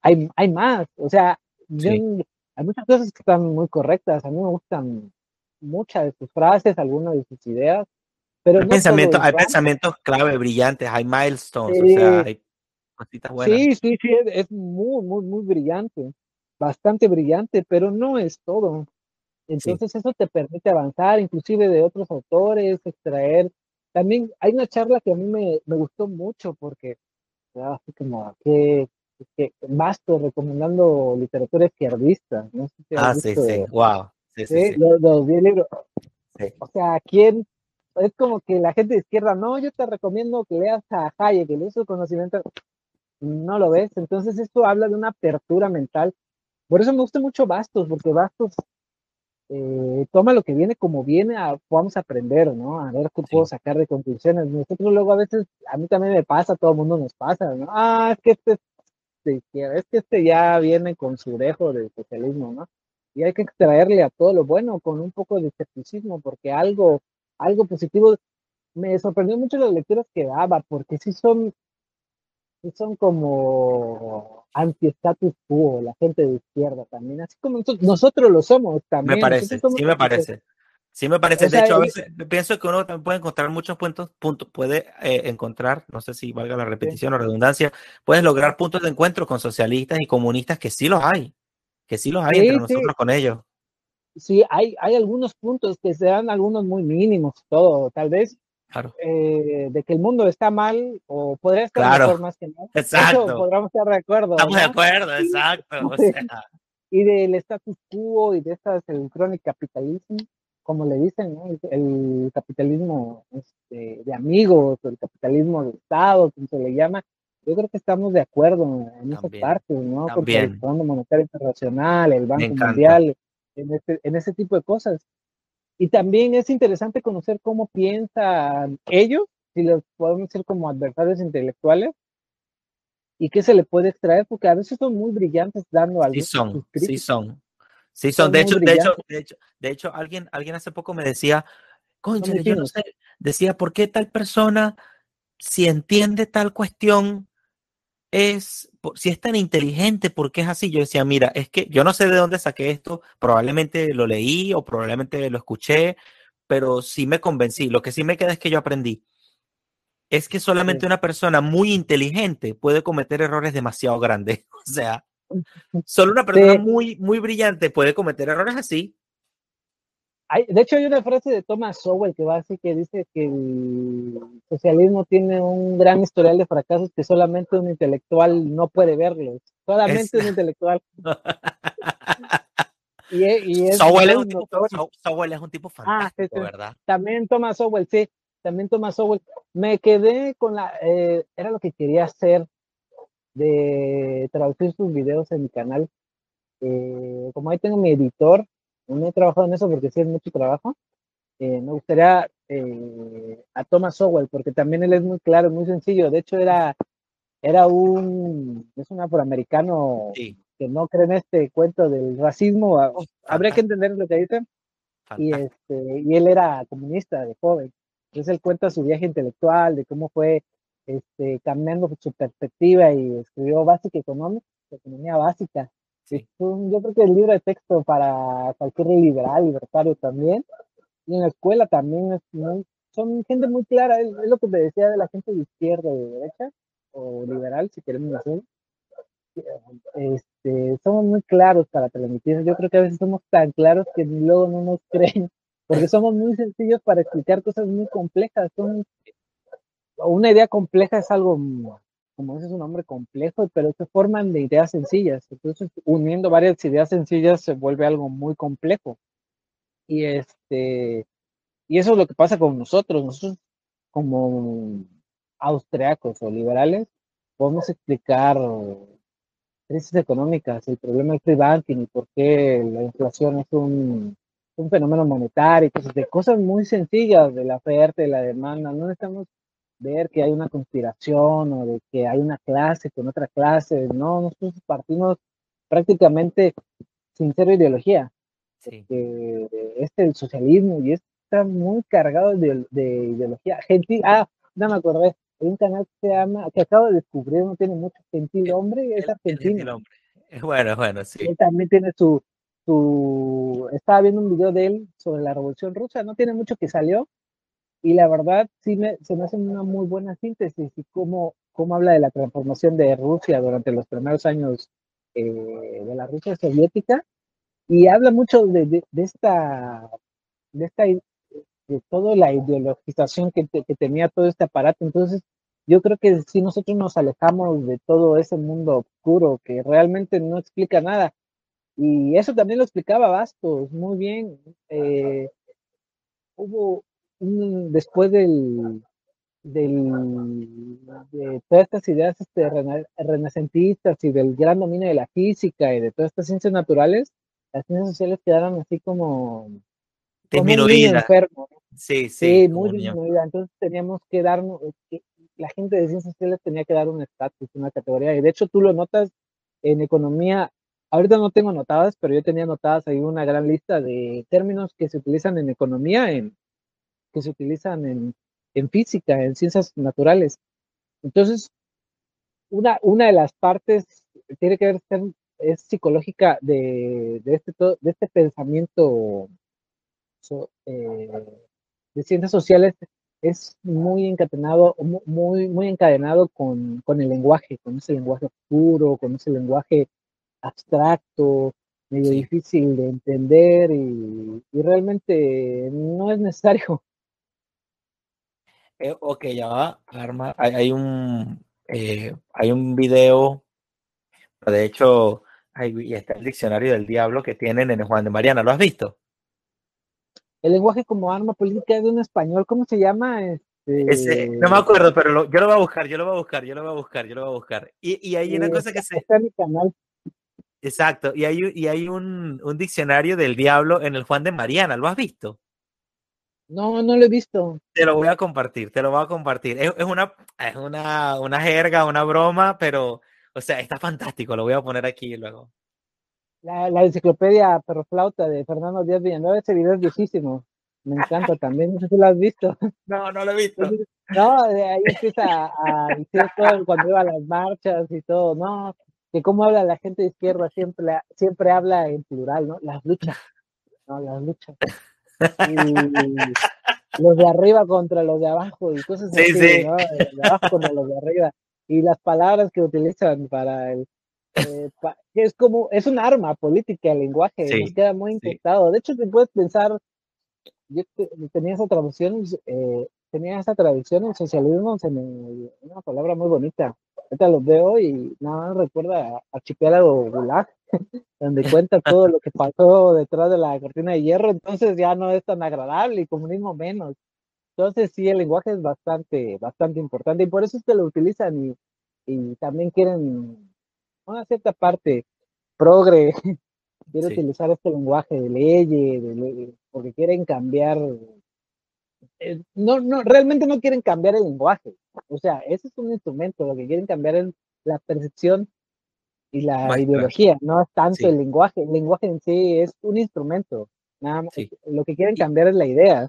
Hay, hay más, o sea, hay muchas cosas que están muy correctas, a mí me gustan muchas de sus frases, algunas de sus ideas. Pero hay, pensamientos, hay pensamientos clave, brillantes, hay milestones, o sea, hay cositas buenas. Sí, sí, sí, es, muy, muy, muy brillante, bastante brillante, pero no es todo. Entonces eso te permite avanzar, inclusive de otros autores, extraer. También hay una charla que a mí me, me gustó mucho porque, así como, que, que vasto recomendando literatura izquierdista. ¿no? ah, sí, sí, wow. Sí, sí, Los, los libros. O sea, ¿quién? Es como que la gente de izquierda, no, yo te recomiendo que leas a Hayek, que leas su conocimiento. No lo ves. Entonces, esto habla de una apertura mental. Por eso me gusta mucho Bastos, porque Bastos eh, toma lo que viene como viene, a, podamos aprender, ¿no? A ver qué puedo sacar de conclusiones. Nosotros luego a veces, a mí también me pasa, a todo el mundo nos pasa, ¿no? Ah, es que este de izquierda, es que este ya viene con su dejo de socialismo, ¿no? y hay que extraerle a todo lo bueno con un poco de escepticismo, porque algo, algo positivo, me sorprendió mucho las lecturas que daba, porque sí son, sí son como anti-status quo, la gente de izquierda también, así como nosotros, lo somos también. Me parece, sí me parece. Sí me parece, de hecho, a veces pienso que uno también puede encontrar muchos puntos, puntos puede eh, encontrar, no sé si valga la repetición o redundancia, puedes lograr puntos de encuentro con socialistas y comunistas que sí los hay, que sí los hay entre nosotros con ellos. Sí, hay, hay algunos puntos que sean algunos muy mínimos, todo, tal vez. Claro. Eh, de que el mundo está mal o podría estar mejor más que mal. Exacto. podríamos estar de acuerdo. Estamos de acuerdo, exacto. Y del status quo y de estas, el chronic capitalismo, como le dicen, ¿no? el, capitalismo este, de amigos, el capitalismo de Estado, como se le llama, yo creo que estamos de acuerdo en esas partes, ¿no? Porque el Fondo Monetario Internacional, el Banco Mundial, en, este, en ese tipo de cosas. Y también es interesante conocer cómo piensan ellos, si los podemos decir como adversarios intelectuales, y qué se le puede extraer, porque a veces son muy brillantes dando algo. Sí son, sí son. Sí son. de, hecho, de, hecho, de, hecho, de hecho, alguien, alguien hace poco me decía, concha, yo no sé, decía, ¿por qué tal persona si entiende tal cuestión, es, si es tan inteligente, ¿por qué es así? Yo decía, mira, es que yo no sé de dónde saqué esto, probablemente lo leí o probablemente lo escuché, pero sí me convencí. Lo que sí me queda es que yo aprendí. Es que solamente una persona muy inteligente puede cometer errores demasiado grandes. O sea, solo una persona muy, muy brillante puede cometer errores así de hecho, hay una frase de Thomas Sowell que va así que dice que el socialismo tiene un gran historial de fracasos que solamente un intelectual no puede verlos. Solamente un intelectual. y, es, Sowell, es un tipo, Sowell, es un tipo, ah, fantástico, ¿verdad? También Thomas Sowell, sí. También Thomas Sowell. Me quedé con la... Eh, era lo que quería hacer de traducir sus videos en mi canal. Eh, como ahí tengo mi editor, no he trabajado en eso porque sí es mucho trabajo. Eh, me gustaría eh, a Thomas Sowell, porque también él es muy claro, muy sencillo. De hecho, era, era un, es un afroamericano que no cree en este cuento del racismo. Habría que entender lo que dice. Y, este, y él era comunista de joven. Entonces él cuenta su viaje intelectual, de cómo fue este, cambiando su perspectiva y escribió Básica Económica, Economía Básica, yo creo que el libro de texto para cualquier liberal, libertario también, y en la escuela también es son gente muy clara, es, lo que te decía de la gente de izquierda o de derecha, o liberal, si queremos decir. Este, somos muy claros para transmitir. Yo creo que a veces somos tan claros que luego no nos creen, porque somos muy sencillos para explicar cosas muy complejas. Son, una idea compleja es algo como ese es un nombre complejo, pero se forman de ideas sencillas. Entonces, uniendo varias ideas sencillas se vuelve algo muy complejo. Y este, y eso es lo que pasa con nosotros. Nosotros, como austriacos o liberales, podemos explicar crisis económicas, el problema del free banking y por qué la inflación es un, un fenómeno monetario, cosas de cosas muy sencillas de la oferta y la demanda. No necesitamos ver que hay una conspiración o de que hay una clase con otra clase. No, nosotros partimos prácticamente sin cero ideología. Sí. este el socialismo y está muy cargado de, ideología. Gentil, ah, no me acordé, hay un canal que se llama, que acabo de descubrir, no tiene mucho gentil hombre, es argentino. Es bueno, bueno, sí. Él también tiene su, su, estaba viendo un video de él sobre la revolución rusa, no tiene mucho que salió, y la verdad sí me, se me hace una muy buena síntesis y cómo, cómo habla de la transformación de Rusia durante los primeros años eh, de la Rusia soviética y habla mucho de, de, esta, de esta, de toda la ideologización que, que, tenía todo este aparato. Entonces, yo creo que si nosotros nos alejamos de todo ese mundo oscuro que realmente no explica nada, y eso también lo explicaba Bastos muy bien, eh, hubo, después del, de todas estas ideas este, renacentistas y del gran dominio de la física y de todas estas ciencias naturales, las ciencias sociales quedaron así como, disminuidas. enfermo. Sí, sí. muy disminuida. Entonces teníamos que darnos, la gente de ciencias sociales tenía que dar un estatus, una categoría. Y de hecho tú lo notas en economía. Ahorita no tengo anotadas, pero yo tenía anotadas ahí una gran lista de términos que se utilizan en economía en, que se utilizan en, en física, en ciencias naturales. Entonces, una, una de las partes tiene que ver, es psicológica de, de, este, de este pensamiento eh, de ciencias sociales, es muy encadenado, muy, muy encadenado con, con el lenguaje, con ese lenguaje oscuro, con ese lenguaje abstracto, medio difícil de entender y, y, realmente no es necesario eh, ok, ya va, Arma. Hay, un eh, hay un video, de hecho, y está el diccionario del diablo que tienen en el Juan de Mariana. ¿Lo has visto? El lenguaje como arma política de un español, ¿cómo se llama? Este... no me acuerdo, pero yo lo voy a buscar, yo lo voy a buscar, yo lo voy a buscar, yo lo voy a buscar. Y, y hay una cosa que se... Está en mi canal. Exacto, y hay, y hay un, un diccionario del diablo en el Juan de Mariana, ¿lo has visto? No, no lo he visto. Te lo voy a compartir, te lo voy a compartir. Es, una, es una, una jerga, una broma, pero, o sea, está fantástico. Lo voy a poner aquí luego. La, la enciclopedia perroflauta de Fernando Díaz Villanueva, ese video es viejísimo. Me encanta también, no sé si lo has visto. No, no lo he visto. No, ahí empieza a, decir todo cuando iba a las marchas y todo, no, que cómo habla la gente de izquierda, siempre, siempre habla en plural, ¿no? Las luchas, no, las luchas. Y los de arriba contra los de abajo y cosas así, ¿no? Los de abajo contra los de arriba. Y las palabras que utilizan para el, eh, es como, es un arma política el lenguaje, queda muy infectado. De hecho, te puedes pensar, yo tenía esa traducción, eh, tenía esa traducción en socialismo, se me, una palabra muy bonita. Ahorita lo veo y nada más recuerda Archipiélago Gulag, donde cuenta todo lo que pasó detrás de la cortina de hierro, entonces ya no es tan agradable y comunismo menos. Entonces sí, el lenguaje es bastante, bastante importante y por eso es que lo utilizan y, y también quieren una cierta parte progre quiere utilizar este lenguaje de leyes, porque quieren cambiar. Eh, no, no, realmente no quieren cambiar el lenguaje. O sea, ese es un instrumento, lo que quieren cambiar es la percepción y la ideología, no es tanto el lenguaje. El lenguaje en sí es un instrumento. Nada más. Lo que quieren cambiar es la idea.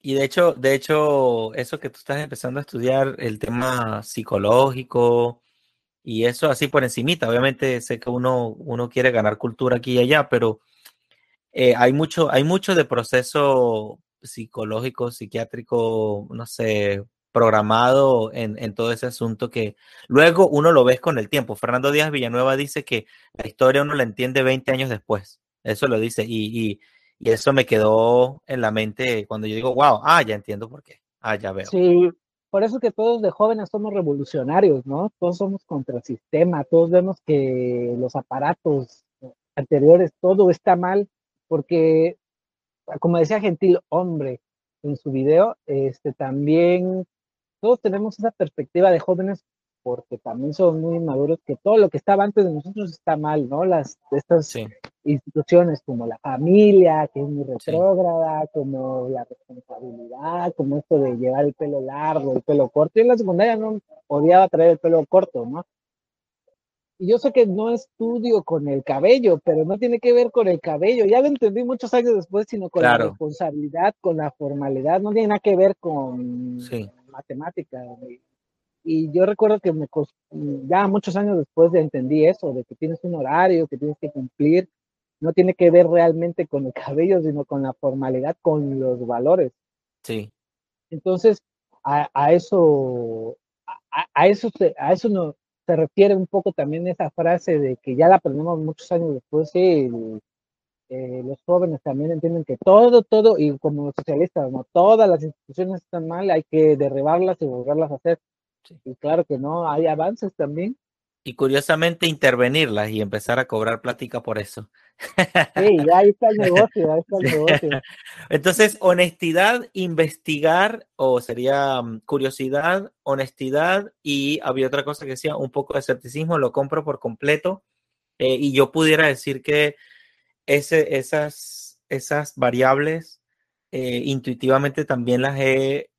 Y de hecho, de hecho, eso que tú estás empezando a estudiar, el tema psicológico, y eso así por encimita. Obviamente sé que uno, uno quiere ganar cultura aquí y allá, pero eh, hay, mucho, hay mucho de proceso psicológico, psiquiátrico, no sé, programado en, todo ese asunto que luego uno lo ves con el tiempo. Fernando Díaz Villanueva dice que la historia uno la entiende 20 años después. Eso lo dice y, y, y eso me quedó en la mente cuando yo digo, wow, ah, ya entiendo por qué. Ah, ya veo. Sí, por eso que todos de jóvenes somos revolucionarios, ¿no? Todos somos contra el sistema, todos vemos que los aparatos anteriores, todo está mal, porque, como decía Gentil Hombre en su video, este, también todos tenemos esa perspectiva de jóvenes porque también son muy maduros, que todo lo que estaba antes de nosotros está mal, ¿no? Las, estas instituciones como la familia, que es muy retrógrada, como la responsabilidad, como esto de llevar el pelo largo, el pelo corto. Yo en la secundaria no odiaba traer el pelo corto, ¿no? Y yo sé que no estudio con el cabello, pero no tiene que ver con el cabello. Ya lo entendí muchos años después, sino con la responsabilidad, con la formalidad. No tiene nada que ver con matemática. Y yo recuerdo que me ya muchos años después de entendí eso, de que tienes un horario, que tienes que cumplir, no tiene que ver realmente con el cabello, sino con la formalidad, con los valores. Sí. Entonces, a, a eso, a, a, eso, se, a eso no, se refiere un poco también esa frase de que ya la aprendemos muchos años después, sí, eh, los jóvenes también entienden que todo, todo, y como socialistas, ¿no? todas las instituciones están mal, hay que derribarlas y volverlas a hacer. Y claro que no, hay avances también. Y curiosamente intervenirlas y empezar a cobrar plática por eso. Sí, ya ahí está el negocio, ahí está el negocio. Entonces, honestidad, investigar, o sería mm, curiosidad, honestidad, y había otra cosa que decía, un poco de escepticismo, lo compro por completo. Eh, y yo pudiera decir que esas variables eh, intuitivamente también las he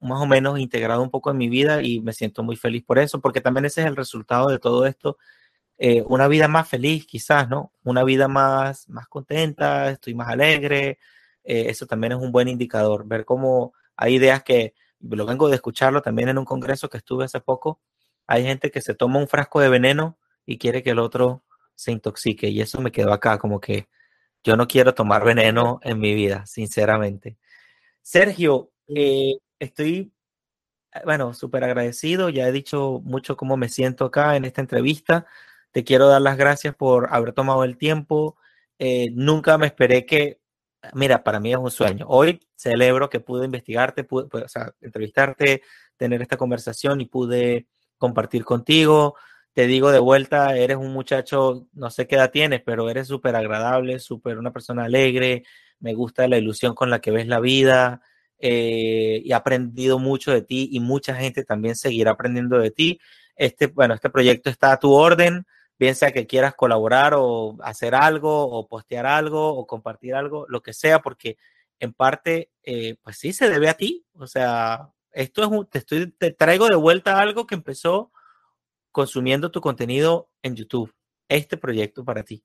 más o menos integrado un poco en mi vida y me siento muy feliz por eso, porque también ese es el resultado de todo esto. Eh, una vida más feliz, quizás, ¿no? Una vida más, más contenta, estoy más alegre. Eh, eso también es un buen indicador. Ver cómo hay ideas que, lo vengo de escucharlo también en un congreso que estuve hace poco. Hay gente que se toma un frasco de veneno y quiere que el otro se intoxique. Y eso me quedó acá, como que yo no quiero tomar veneno en mi vida, sinceramente. Sergio, eh, estoy, eh, bueno, súper agradecido. Ya he dicho mucho cómo me siento acá en esta entrevista. Te quiero dar las gracias por haber tomado el tiempo. Eh, nunca me esperé que, mira, para mí es un sueño. Hoy celebro que pude investigarte, pude, o sea, entrevistarte, tener esta conversación y pude compartir contigo. Te digo de vuelta, eres un muchacho, no sé qué edad tienes, pero eres súper agradable, súper una persona alegre. Me gusta la ilusión con la que ves la vida. Eh, y he aprendido mucho de ti y mucha gente también seguirá aprendiendo de ti. Este, bueno, este proyecto está a tu orden, bien sea que quieras colaborar o hacer algo o postear algo o compartir algo, lo que sea, porque en parte, eh, pues sí, se debe a ti. O sea, esto es un, te, estoy, te traigo de vuelta algo que empezó consumiendo tu contenido en YouTube, este proyecto para ti.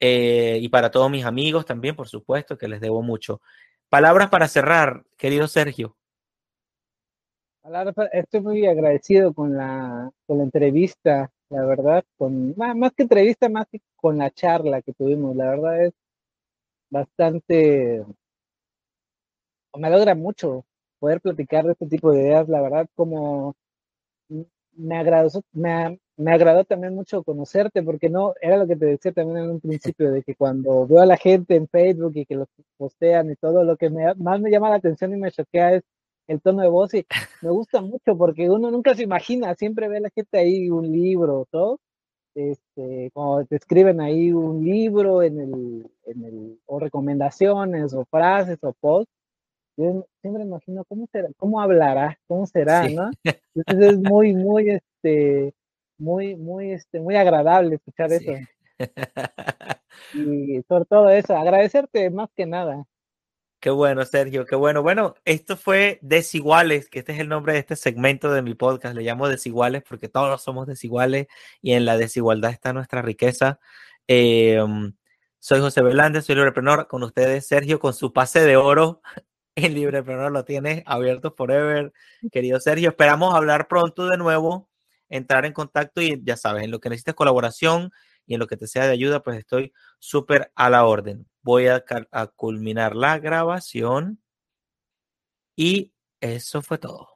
Eh, y para todos mis amigos también, por supuesto, que les debo mucho. Palabras para cerrar, querido Sergio. Estoy muy agradecido con la, con la entrevista, la verdad, con más, que entrevista, más que con la charla que tuvimos. La verdad es bastante, me alegra mucho poder platicar de este tipo de ideas, la verdad, como me agradó, me, me agradó también mucho conocerte, porque no, era lo que te decía también en un principio, de que cuando veo a la gente en Facebook y que los postean y todo, lo que más me llama la atención y me choquea es el tono de voz y me gusta mucho porque uno nunca se imagina, siempre ve a la gente ahí un libro, todo, este, como te escriben ahí un libro en el, en el, o recomendaciones o frases o posts, yo siempre me imagino cómo será, cómo hablará, cómo será, ¿no? Entonces es muy, muy, este, muy, muy, este, muy agradable escuchar eso. Y sobre todo eso, agradecerte más que nada. Qué bueno, Sergio, qué bueno. Bueno, esto fue Desiguales, que este es el nombre de este segmento de mi podcast. Le llamo Desiguales porque todos somos desiguales y en la desigualdad está nuestra riqueza. Em, soy José Belández, soy libreprenor. Con ustedes, Sergio, con su pase de oro en Libreprenor lo tienes abierto forever. Querido Sergio, esperamos hablar pronto de nuevo entrar en contacto y ya sabes, en lo que necesites colaboración y en lo que te sea de ayuda, pues estoy súper a la orden. Voy a, a culminar la grabación y eso fue todo.